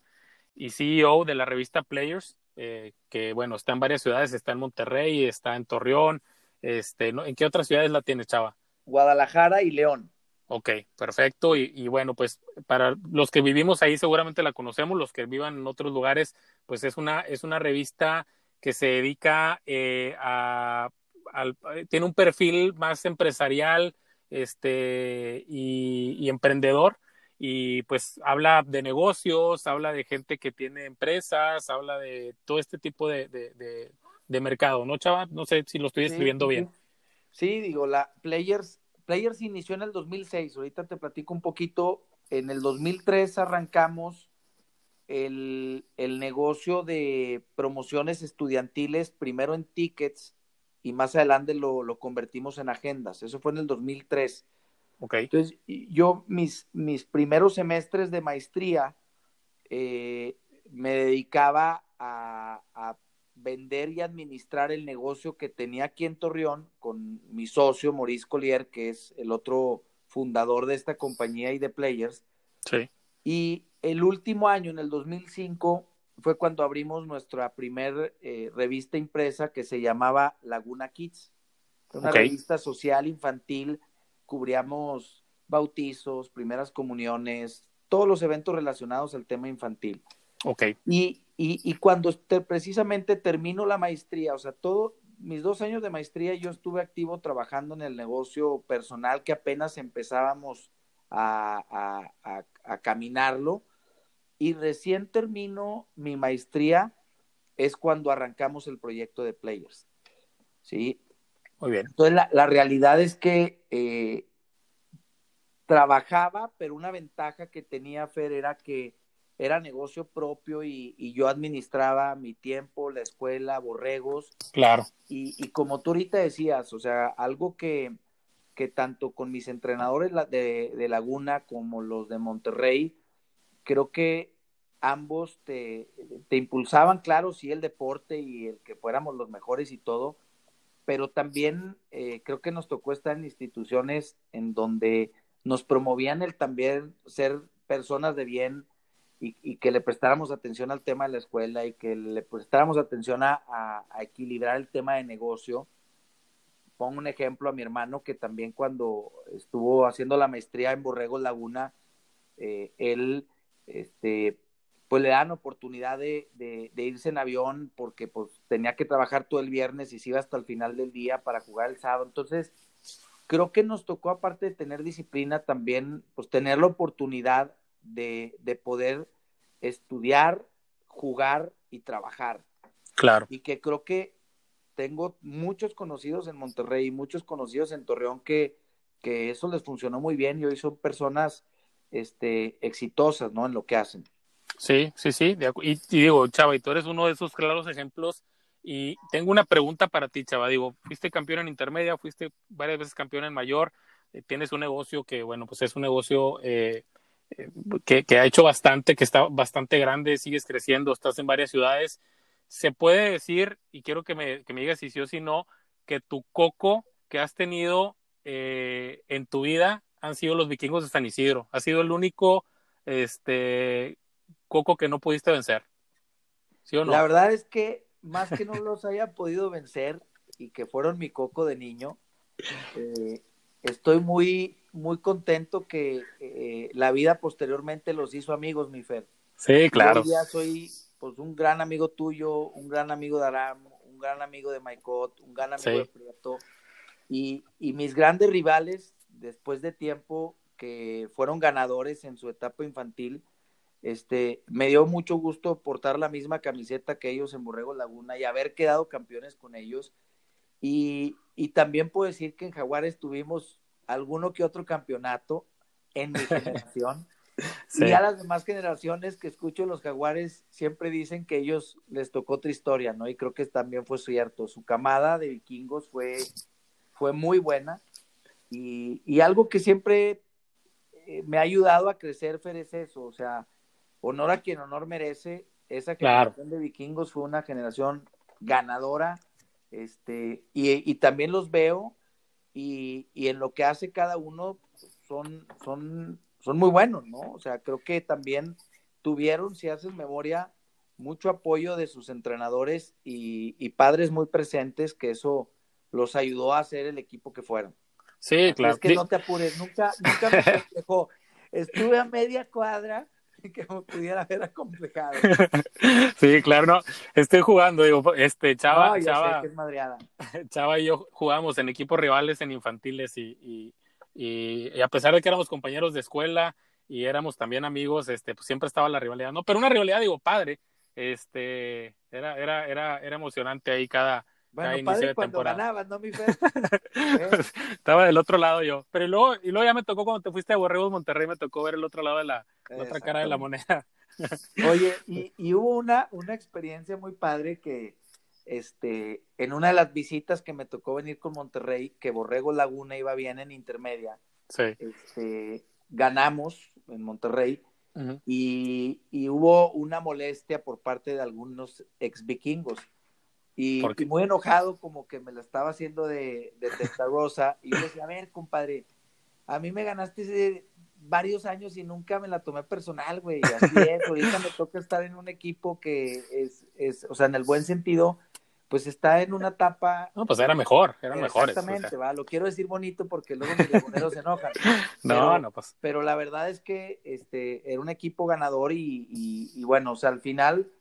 y CEO de la revista Players, eh, que bueno, está en varias ciudades, está en Monterrey, está en Torreón, este, ¿en qué otras ciudades la tiene, Chava? Guadalajara y León. Ok, perfecto. Y, y, bueno, pues para los que vivimos ahí seguramente la conocemos, los que vivan en otros lugares, pues es una, es una revista que se dedica eh, a, al, tiene un perfil más empresarial este, y, y emprendedor y pues habla de negocios, habla de gente que tiene empresas, habla de todo este tipo de, de, de, mercado, ¿no, Chava? No sé si lo estoy escribiendo bien. Sí, digo, la Players, Players inició en el 2006, ahorita te platico un poquito, en el 2003 arrancamos el, el negocio de promociones estudiantiles, primero en tickets y más adelante lo, lo convertimos en agendas, eso fue en el 2003 entonces, yo mis, mis primeros semestres de maestría eh, me dedicaba a, vender y administrar el negocio que tenía aquí en Torreón con mi socio Maurice Collier, que es el otro fundador de esta compañía y de Players. Sí. Y el último año, en el 2005, fue cuando abrimos nuestra primer eh, revista impresa que se llamaba Laguna Kids. Una revista social infantil cubríamos bautizos, primeras comuniones, todos los eventos relacionados al tema infantil. Ok. Y, y, y cuando precisamente termino la maestría, o sea, todos mis dos años de maestría yo estuve activo trabajando en el negocio personal que apenas empezábamos a, a, a, caminarlo. Y recién termino mi maestría, es cuando arrancamos el proyecto de Players. ¿sí? Muy bien. Entonces, la, la realidad es que eh, trabajaba, pero una ventaja que tenía Fer era que era negocio propio y, yo administraba mi tiempo, la escuela, borregos. Claro. Y, y como tú ahorita decías, o sea, algo que, que tanto con mis entrenadores de, de Laguna como los de Monterrey, creo que ambos te, impulsaban, claro, sí, el deporte y el que fuéramos los mejores y todo, pero también eh, creo que nos tocó estar en instituciones en donde nos promovían el también ser personas de bien y, que le prestáramos atención al tema de la escuela y que le prestáramos atención a, a, equilibrar el tema de negocio. Pongo un ejemplo a mi hermano que también cuando estuvo haciendo la maestría en Borrego Laguna, eh, él este, pues le dan oportunidad de, de, irse en avión porque pues tenía que trabajar todo el viernes y se iba hasta el final del día para jugar el sábado. Entonces, creo que nos tocó, aparte de tener disciplina, también pues tener la oportunidad de, de poder estudiar, jugar y trabajar. Claro. Y que creo que tengo muchos conocidos en Monterrey y muchos conocidos en Torreón que, que eso les funcionó muy bien y hoy son personas este, exitosas, ¿no? En lo que hacen. Sí, sí, sí. Y, digo, Chava, y tú eres uno de esos claros ejemplos. Y tengo una pregunta para ti, Chava. Digo, fuiste campeón en intermedia, fuiste varias veces campeón en mayor, eh, tienes un negocio que, bueno, pues es un negocio eh, eh, que, que, ha hecho bastante, que está bastante grande, sigues creciendo, estás en varias ciudades. Se puede decir, y quiero que me, que me digas si sí o si no, que tu coco que has tenido en tu vida han sido los vikingos de San Isidro. Ha sido el único este, Coco que no pudiste vencer. ¿Sí o no? La verdad es que más que no los haya podido vencer y que fueron mi Coco de niño, eh, estoy muy, muy contento que eh, la vida posteriormente los hizo amigos, mi Fer. Sí, claro. Yo ya soy pues un gran amigo tuyo, un gran amigo de Aram, un gran amigo de Maicot, un gran amigo de Prieto. Y, y mis grandes rivales, después de tiempo, que fueron ganadores en su etapa infantil, este, me dio mucho gusto portar la misma camiseta que ellos en Borrego Laguna y haber quedado campeones con ellos. Y, y también puedo decir que en Jaguares tuvimos alguno que otro campeonato en mi generación. Y a las demás generaciones que escucho los jaguares siempre dicen que ellos les tocó otra historia, ¿no? Y creo que también fue cierto. Su camada de vikingos fue, fue muy buena. Y, y algo que siempre eh, me ha ayudado a crecer, Fer, es eso. O sea, honor a quien honor merece. Esa generación de vikingos fue una generación ganadora, este, y, también los veo, y, en lo que hace cada uno son, son, son muy buenos, ¿no? O sea, creo que también tuvieron, si haces memoria, mucho apoyo de sus entrenadores y, padres muy presentes, que eso los ayudó a ser el equipo que fueron. Sí, claro. Es que no te apures, nunca, nunca me dejó. Estuve a media cuadra que pudiera ver acomplejado. Sí, claro, no. Estoy jugando, digo, este, Chava, Chava, Chava y yo jugamos en equipos rivales en infantiles y, y, a pesar de que éramos compañeros de escuela y éramos también amigos, este, pues siempre estaba la rivalidad, ¿no? Pero una rivalidad, digo, padre, este, era, era, era, era emocionante ahí cada, bueno, padre cuando ganabas, ¿no, mi fe? Estaba del otro lado yo. Pero luego, y luego ya me tocó cuando te fuiste a Borregos Monterrey, me tocó ver el otro lado de la, otra cara de la moneda. Oye, y, y, hubo una, una experiencia muy padre que, este, en una de las visitas que me tocó venir con Monterrey, que Borrego Laguna iba bien en intermedia, sí. este, ganamos en Monterrey y, y, hubo una molestia por parte de algunos ex vikingos y, muy enojado, como que me la estaba haciendo de, de testarosa. Y yo decía, a ver, compadre, a mí me ganaste varios años y nunca me la tomé personal, güey. Así es, ahorita me toca estar en un equipo que es, es, o sea, en el buen sentido, pues está en una etapa. No, pues era mejor, eran mejores. Exactamente, va, lo quiero decir bonito porque luego mis legoneros se enojan. no, no, pues. Pero la verdad es que este era un equipo ganador y, y, y bueno, o sea, al final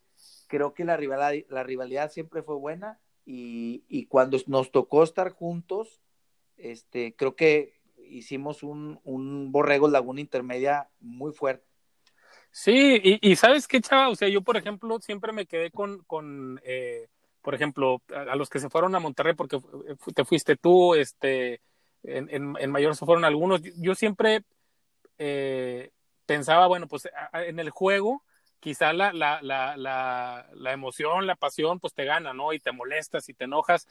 creo que la rivalidad, la rivalidad siempre fue buena y, cuando nos tocó estar juntos, este, creo que hicimos un, borrego laguna intermedia muy fuerte. Sí, y, sabes qué, chava, o sea, yo por ejemplo siempre me quedé con, con eh, por ejemplo, a, los que se fueron a Monterrey porque te fuiste tú, este, en, en, mayor se fueron algunos, yo, siempre eh, pensaba, bueno, pues en el juego quizá la, la, la, la, emoción, la pasión, pues te gana, ¿no? Y te molestas y te enojas,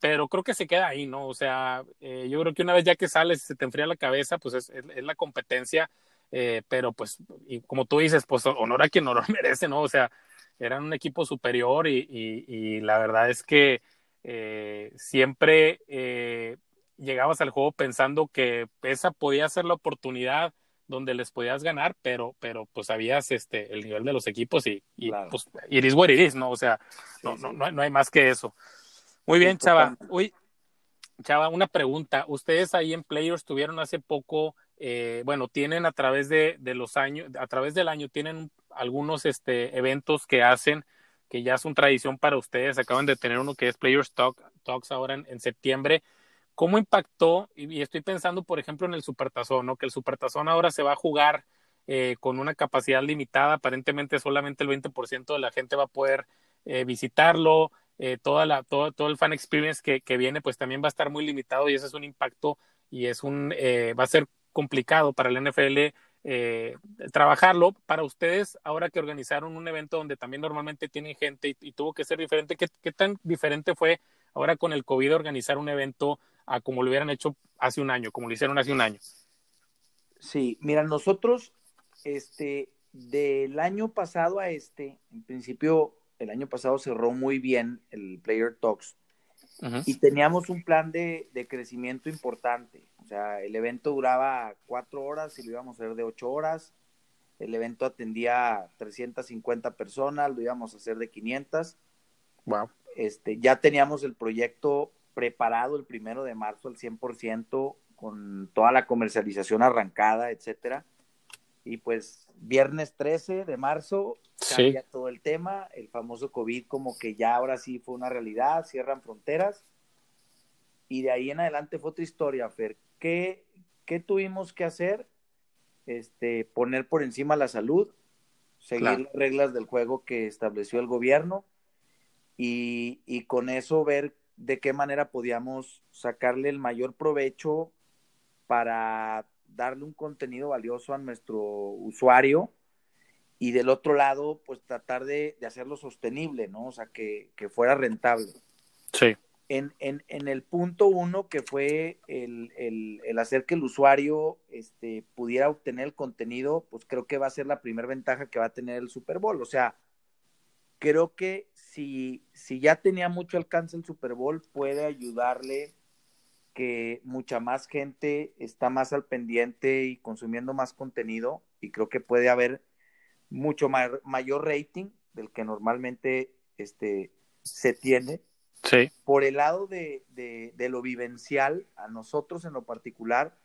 pero creo que se queda ahí, ¿no? O sea, eh, yo creo que una vez ya que sales y se te enfría la cabeza, pues es, es, la competencia. eh, pero pues, y como tú dices, pues honor a quien honor merece, ¿no? O sea, eran un equipo superior y, y, la verdad es que eh, siempre eh, llegabas al juego pensando que esa podía ser la oportunidad donde les podías ganar, pero, pero pues sabías este, el nivel de los equipos y, y pues iris what it ¿no? O sea, no, No, no, hay más que eso. Muy bien, Chava. Uy, Chava, una pregunta. Ustedes ahí en Players tuvieron hace poco, eh, bueno, tienen a través de, de, los años, a través del año, tienen algunos este, eventos que hacen que ya son tradición para ustedes. Acaban de tener uno que es Players Talk, Talks ahora en, en septiembre. ¿Cómo impactó? Y, estoy pensando, por ejemplo, en el Supertazón, ¿no? Que el Supertazón ahora se va a jugar eh, con una capacidad limitada. Aparentemente solamente el 20% de la gente va a poder eh, visitarlo. Eh, toda la, todo, todo el fan experience que, que, viene, pues también va a estar muy limitado y ese es un impacto y es un, va a ser complicado para el NFL trabajarlo. Para ustedes, ahora que organizaron un evento donde también normalmente tienen gente y, tuvo que ser diferente, ¿qué, ¿qué, tan diferente fue ahora con el COVID organizar un evento a como lo hubieran hecho hace un año, como lo hicieron hace un año. Sí, mira, nosotros, este, del año pasado a este, en principio, el año pasado cerró muy bien el Player Talks y teníamos un plan de, de, crecimiento importante. O sea, el evento duraba cuatro horas y lo íbamos a hacer de ocho horas. El evento atendía 350 personas, lo íbamos a hacer de 500. Wow. Este, ya teníamos el proyecto preparado el primero de marzo al 100% con toda la comercialización arrancada, etcétera. Y pues viernes 13 de marzo cambia todo el tema, el famoso COVID como que ya ahora sí fue una realidad, cierran fronteras. Y de ahí en adelante fue otra historia, Fer. ¿Qué, qué tuvimos que hacer? Este, poner por encima la salud, seguir las reglas del juego que estableció el gobierno y, y con eso ver de qué manera podíamos sacarle el mayor provecho para darle un contenido valioso a nuestro usuario y del otro lado, pues tratar de, hacerlo sostenible, ¿no? O sea, que, fuera rentable. Sí. En, en, en, el punto uno, que fue el, el, el, hacer que el usuario este, pudiera obtener el contenido, pues creo que va a ser la primera ventaja que va a tener el Super Bowl. O sea, creo que si, si ya tenía mucho alcance el Super Bowl, puede ayudarle que mucha más gente está más al pendiente y consumiendo más contenido y creo que puede haber mucho mayor rating del que normalmente este, se tiene. Sí. Por el lado de, de, lo vivencial, a nosotros en lo particular,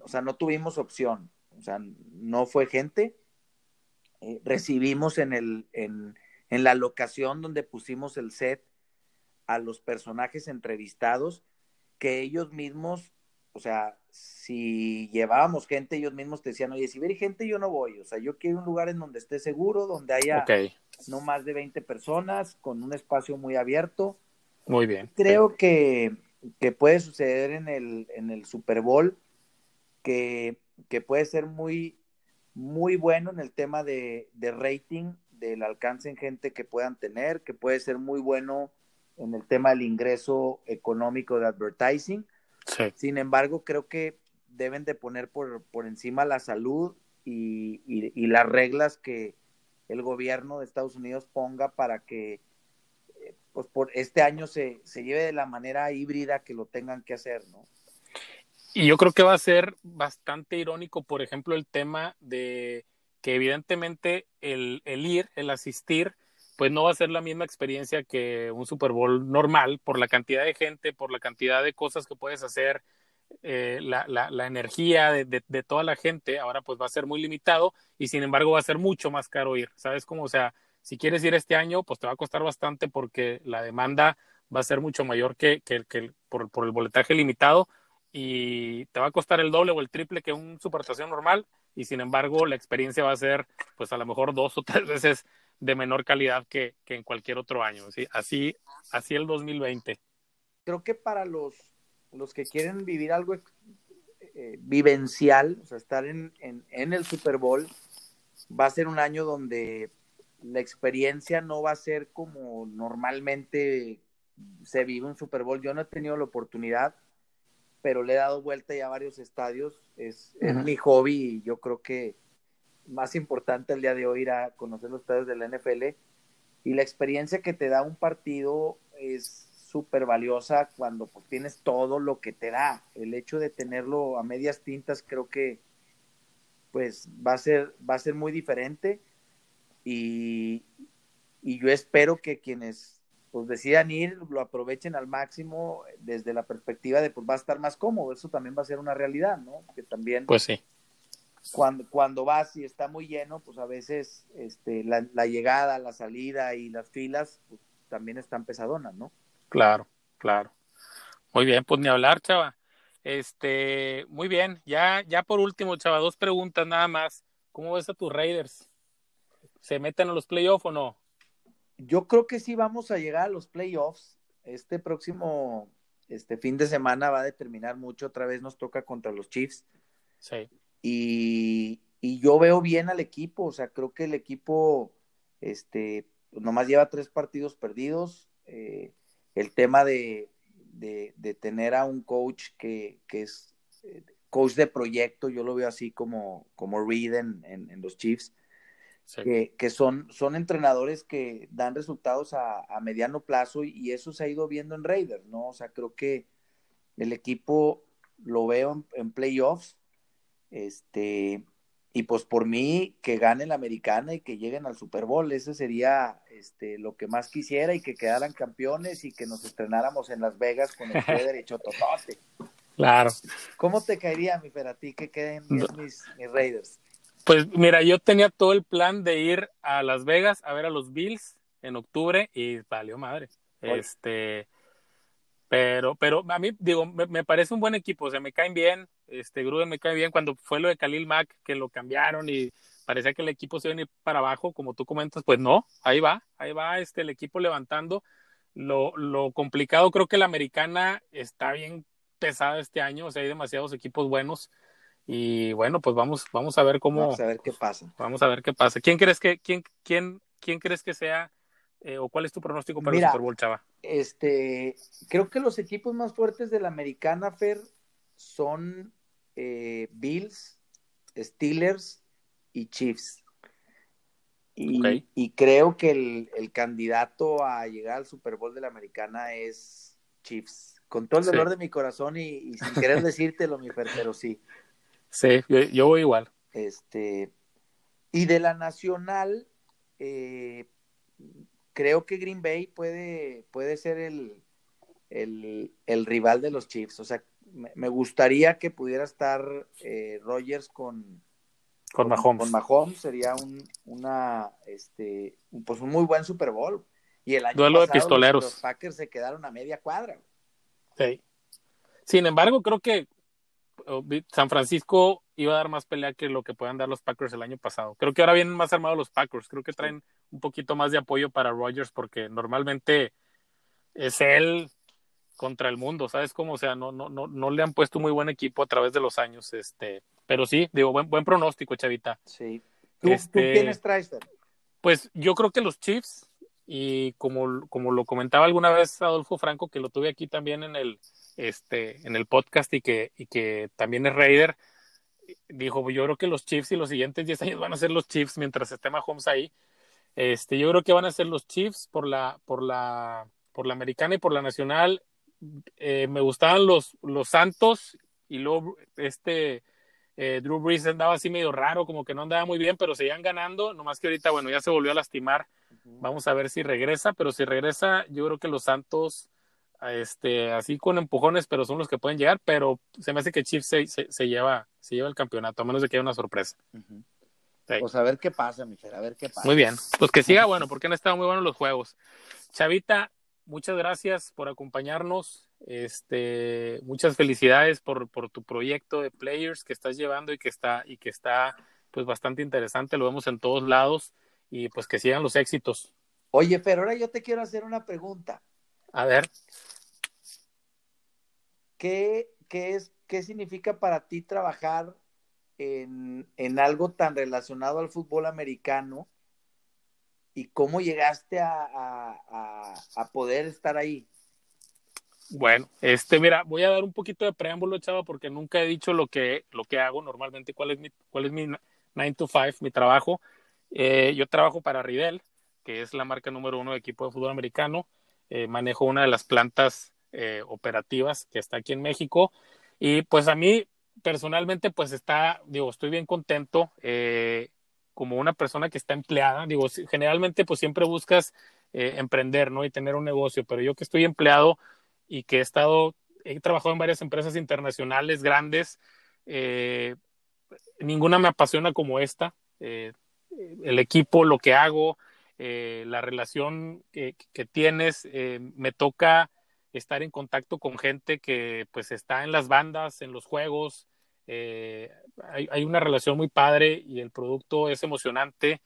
o sea, no tuvimos opción, o sea, no fue gente. Eh, recibimos en el, en, en la locación donde pusimos el set a los personajes entrevistados, que ellos mismos, o sea, si llevábamos gente, ellos mismos te decían, oye, si ver gente, yo no voy, o sea, yo quiero un lugar en donde esté seguro, donde haya no más de 20 personas, con un espacio muy abierto. Muy bien. Creo que, que, puede suceder en el, en el Super Bowl, que, que puede ser muy, muy bueno en el tema de, de rating del alcance en gente que puedan tener, que puede ser muy bueno en el tema del ingreso económico de advertising. Sin embargo, creo que deben de poner por, por encima la salud y, y, las reglas que el gobierno de Estados Unidos ponga para que eh, pues por este año se, se lleve de la manera híbrida que lo tengan que hacer, ¿no? Y yo creo que va a ser bastante irónico, por ejemplo, el tema de que evidentemente el, el, ir, el asistir, pues no va a ser la misma experiencia que un Super Bowl normal por la cantidad de gente, por la cantidad de cosas que puedes hacer, eh, la, la, la, energía de, de, toda la gente, ahora pues va a ser muy limitado y sin embargo va a ser mucho más caro ir, ¿sabes cómo? O sea, si quieres ir este año, pues te va a costar bastante porque la demanda va a ser mucho mayor que, que, que por, por el boletaje limitado y te va a costar el doble o el triple que un superestación normal y sin embargo la experiencia va a ser pues a lo mejor dos o tres veces de menor calidad que, que en cualquier otro año. ¿sí? Así, así el 2020. Creo que para los, los que quieren vivir algo eh, vivencial, o sea, estar en, en el Super Bowl, va a ser un año donde la experiencia no va a ser como normalmente se vive un Super Bowl. Yo no he tenido la oportunidad, pero le he dado vuelta ya a varios estadios. Es, es mi hobby y yo creo que más importante el día de hoy ir a conocer los estadios de la NFL. Y la experiencia que te da un partido es súper valiosa cuando pues, tienes todo lo que te da. El hecho de tenerlo a medias tintas creo que pues va a ser, va a ser muy diferente y, y yo espero que quienes pues decidan ir, lo aprovechen al máximo desde la perspectiva de pues va a estar más cómodo, eso también va a ser una realidad, ¿no? Que también pues sí. Cuando, cuando vas y está muy lleno, pues a veces este, la, la llegada, la salida y las filas pues, también están pesadonas, ¿no? Claro, claro. Muy bien, pues ni hablar, chava. Este, muy bien. Ya, ya por último, chava, dos preguntas nada más. ¿Cómo ves a tus Raiders? ¿Se meten a los playoffs o no? Yo creo que sí vamos a llegar a los playoffs. Este próximo este fin de semana va a determinar mucho. Otra vez nos toca contra los Chiefs. Sí. Y, y yo veo bien al equipo. O sea, creo que el equipo, este, nomás lleva tres partidos perdidos. Eh, el tema de, de, de, tener a un coach que, que es eh, coach de proyecto, yo lo veo así como, como Reed en, en, en los Chiefs, sí. que, que, son, son entrenadores que dan resultados a, a, mediano plazo y eso se ha ido viendo en Raiders, ¿no? O sea, creo que el equipo lo veo en, en playoffs, este, y pues por mí que gane la americana y que lleguen al Super Bowl, ese sería este, lo que más quisiera y que quedaran campeones y que nos estrenáramos en Las Vegas con el pie derecho totote. Claro. ¿Cómo te caería, mi Fer, a ti que queden mis, Raiders? Pues mira, yo tenía todo el plan de ir a Las Vegas a ver a los Bills en octubre y valió madre. Oye. Este, pero, pero a mí, digo, me, me, parece un buen equipo, o sea, me caen bien, este Gruden me cae bien cuando fue lo de Khalil Mack, que lo cambiaron y parecía que el equipo se iba a ir para abajo, como tú comentas, pues no, ahí va, ahí va este, el equipo levantando. Lo, lo complicado, creo que la americana está bien pesada este año, o sea, hay demasiados equipos buenos. Y bueno, pues vamos, vamos a ver cómo. Vamos a ver qué pasa. Vamos a ver qué pasa. ¿Quién crees que, quién, quién, quién crees que sea eh, o cuál es tu pronóstico para Mira, el Super Bowl, Chava? Este, creo que los equipos más fuertes de la americana, Fer, son eh, Bills, Steelers y Chiefs. Y, okay. y creo que el, el, candidato a llegar al Super Bowl de la americana es Chiefs. Con todo el dolor sí. de mi corazón y, y sin querer decírtelo, mi Fer, pero sí. Sí, yo, yo, voy igual. Este, y de la nacional, eh, creo que Green Bay puede, puede ser el, el, el, rival de los Chiefs. O sea, me, me gustaría que pudiera estar eh, Rogers con, con, Mahomes. Con Mahomes sería un, una, este, pues un muy buen Super Bowl. Y el año Duelo pasado, de pistoleros. Los, los Packers se quedaron a media cuadra. Sí. Sin embargo, creo que San Francisco iba a dar más pelea que lo que puedan dar los Packers el año pasado. Creo que ahora vienen más armados los Packers. Creo que traen un poquito más de apoyo para Rogers porque normalmente es él contra el mundo, ¿sabes cómo? O sea, no, no, no, no le han puesto muy buen equipo a través de los años, este, pero sí, digo, buen, buen pronóstico, Chavita. Sí. ¿Tú, este, ¿tú quiénes traes? Pues yo creo que los Chiefs, y como, como lo comentaba alguna vez Adolfo Franco, que lo tuve aquí también en el, este, en el podcast y que, y que también es Raider, dijo, yo creo que los Chiefs y los siguientes 10 años van a ser los Chiefs mientras esté Mahomes ahí. Este, yo creo que van a ser los Chiefs por la, por la, por la americana y por la nacional. Eh, me gustaban los, los Santos y luego este eh, Drew Brees andaba así medio raro, como que no andaba muy bien, pero seguían ganando, nomás que ahorita, bueno, ya se volvió a lastimar. Vamos a ver si regresa, pero si regresa, yo creo que los Santos, este, así con empujones, pero son los que pueden llegar, pero se me hace que Chiefs se, se, se lleva, se lleva el campeonato, a menos de que haya una sorpresa. Uh -huh. sí. Pues a ver qué pasa, Michelle, a ver qué pasa. Muy bien, pues que siga bueno, porque han estado muy buenos los juegos. Chavita, muchas gracias por acompañarnos. Este, muchas felicidades por, por, tu proyecto de players que estás llevando y que está, y que está pues bastante interesante, lo vemos en todos lados y pues que sigan los éxitos. Oye, pero ahora yo te quiero hacer una pregunta. A ver. ¿Qué, qué, es, qué significa para ti trabajar en, en algo tan relacionado al fútbol americano y cómo llegaste a, a, poder estar ahí? Bueno, este, mira, voy a dar un poquito de preámbulo, chava, porque nunca he dicho lo que, lo que hago normalmente, cuál es mi, cuál es mi 9 to 5, mi trabajo. Eh, yo trabajo para Ridel, que es la marca número uno de equipo de fútbol americano. Eh, manejo una de las plantas eh, operativas que está aquí en México. Y pues a mí, personalmente, pues está, digo, estoy bien contento como una persona que está empleada. Digo, generalmente, pues siempre buscas emprender, ¿no? Y tener un negocio, pero yo que estoy empleado, y que he estado, he trabajado en varias empresas internacionales grandes, eh, ninguna me apasiona como esta. Eh, el equipo, lo que hago, eh, la relación que tienes, me toca estar en contacto con gente que pues está en las bandas, en los juegos, hay, hay, una relación muy padre y el producto es emocionante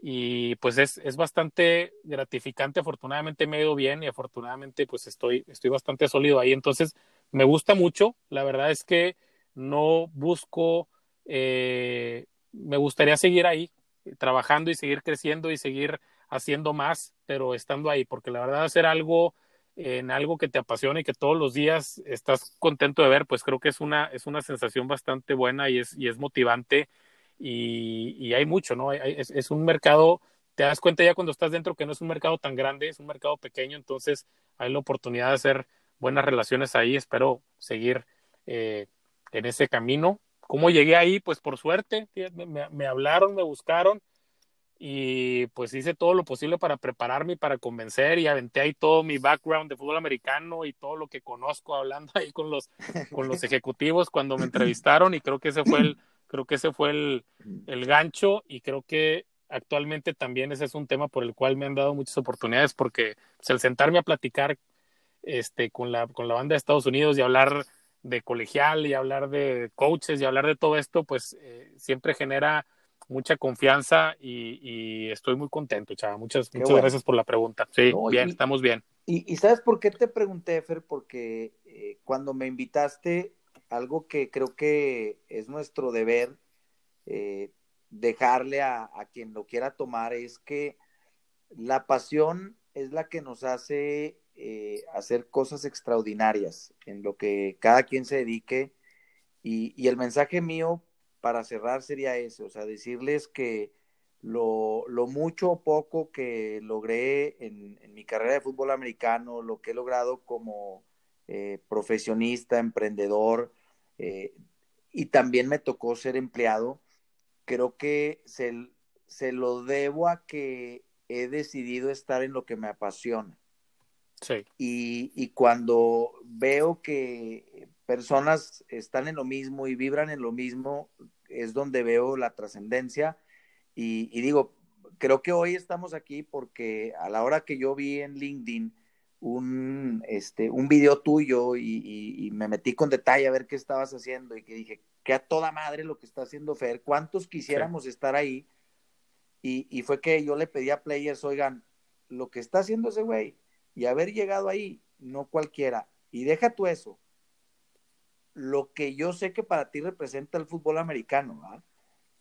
y pues es, es, bastante gratificante. Afortunadamente me ha ido bien y afortunadamente pues estoy, estoy bastante sólido ahí. Entonces me gusta mucho. La verdad es que no busco, eh, me gustaría seguir ahí, trabajando y seguir creciendo y seguir haciendo más, pero estando ahí, porque la verdad hacer algo en algo que te apasiona y que todos los días estás contento de ver, pues creo que es una, es una sensación bastante buena y es, y es motivante y, hay mucho, ¿no? es, un mercado, te das cuenta ya cuando estás dentro que no es un mercado tan grande, es un mercado pequeño, entonces hay la oportunidad de hacer buenas relaciones ahí, espero seguir eh, en ese camino. ¿Cómo llegué ahí? Pues por suerte, me, me, hablaron, me buscaron y pues hice todo lo posible para prepararme y para convencer y aventé ahí todo mi background de fútbol americano y todo lo que conozco hablando ahí con los, con los ejecutivos cuando me entrevistaron y creo que ese fue el, Creo que ese fue el, el gancho y creo que actualmente también ese es un tema por el cual me han dado muchas oportunidades porque pues, el sentarme a platicar este, con, la, con la banda de Estados Unidos y hablar de colegial y hablar de coaches y hablar de todo esto, pues eh, siempre genera mucha confianza y, estoy muy contento, chava. Muchas, muchas gracias por la pregunta. Sí, bien, estamos bien. Y, y, ¿sabes por qué te pregunté, Fer? Porque eh, cuando me invitaste, algo que creo que es nuestro deber eh, dejarle a, quien lo quiera tomar es que la pasión es la que nos hace eh, hacer cosas extraordinarias en lo que cada quien se dedique. Y, el mensaje mío para cerrar sería ese, o sea, decirles que lo, mucho o poco que logré en, mi carrera de fútbol americano, lo que he logrado como eh, profesionista, emprendedor, eh, y también me tocó ser empleado. Creo que se, se lo debo a que he decidido estar en lo que me apasiona. Sí. Y, y, cuando veo que personas están en lo mismo y vibran en lo mismo, es donde veo la trascendencia. Y, y, digo, creo que hoy estamos aquí porque a la hora que yo vi en LinkedIn un, este, un video tuyo y, me metí con detalle a ver qué estabas haciendo y que dije, que a toda madre lo que está haciendo Fer, ¿cuántos quisiéramos estar ahí? Y, fue que yo le pedí a players, oigan, lo que está haciendo ese güey y haber llegado ahí, no cualquiera. Y deja tú eso, lo que yo sé que para ti representa el fútbol americano, ¿verdad?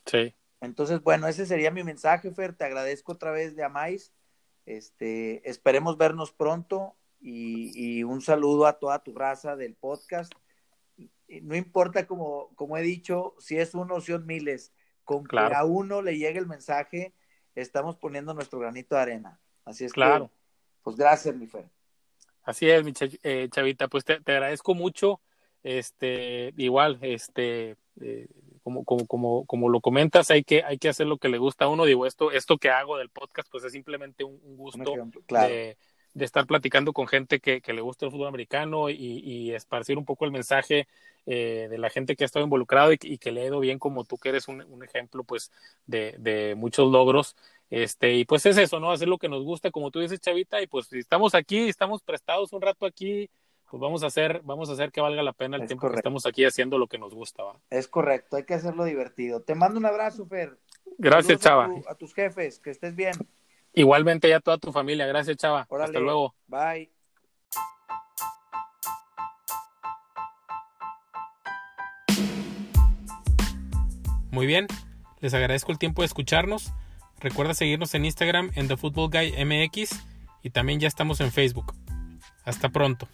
Sí. Entonces, bueno, ese sería mi mensaje, Fer. Te agradezco otra vez de Amais este, esperemos vernos pronto y, un saludo a toda tu raza del podcast. No importa, como, como he dicho, si es uno o son miles, con que a uno le llegue el mensaje, estamos poniendo nuestro granito de arena. Así es claro. pues gracias, mi Fer. Así es, mi eh, chavita, pues te, agradezco mucho. Este, igual, este, eh, como, como, como, como lo comentas, hay que, hay que hacer lo que le gusta a uno. Digo, esto, esto que hago del podcast, pues es simplemente un, gusto de, de, estar platicando con gente que, que, le gusta el fútbol americano y, y esparcir un poco el mensaje eh, de la gente que ha estado involucrado y, que le ha ido bien, como tú que eres un, un ejemplo, pues, de, de muchos logros. Este, y pues es eso, ¿no? Hacer lo que nos gusta, como tú dices, Chavita, y pues si estamos aquí, estamos prestados un rato aquí, pues vamos a hacer, vamos a hacer que valga la pena el tiempo que estamos aquí haciendo lo que nos gusta. ¿va? Es correcto, hay que hacerlo divertido. Te mando un abrazo, Fer. Gracias, Chava. A, tus jefes, que estés bien. Igualmente ya a toda tu familia. Gracias, Chava. Hasta luego. Bye. Muy bien, les agradezco el tiempo de escucharnos. Recuerda seguirnos en Instagram en The Football Guy MX y también ya estamos en Facebook. Hasta pronto.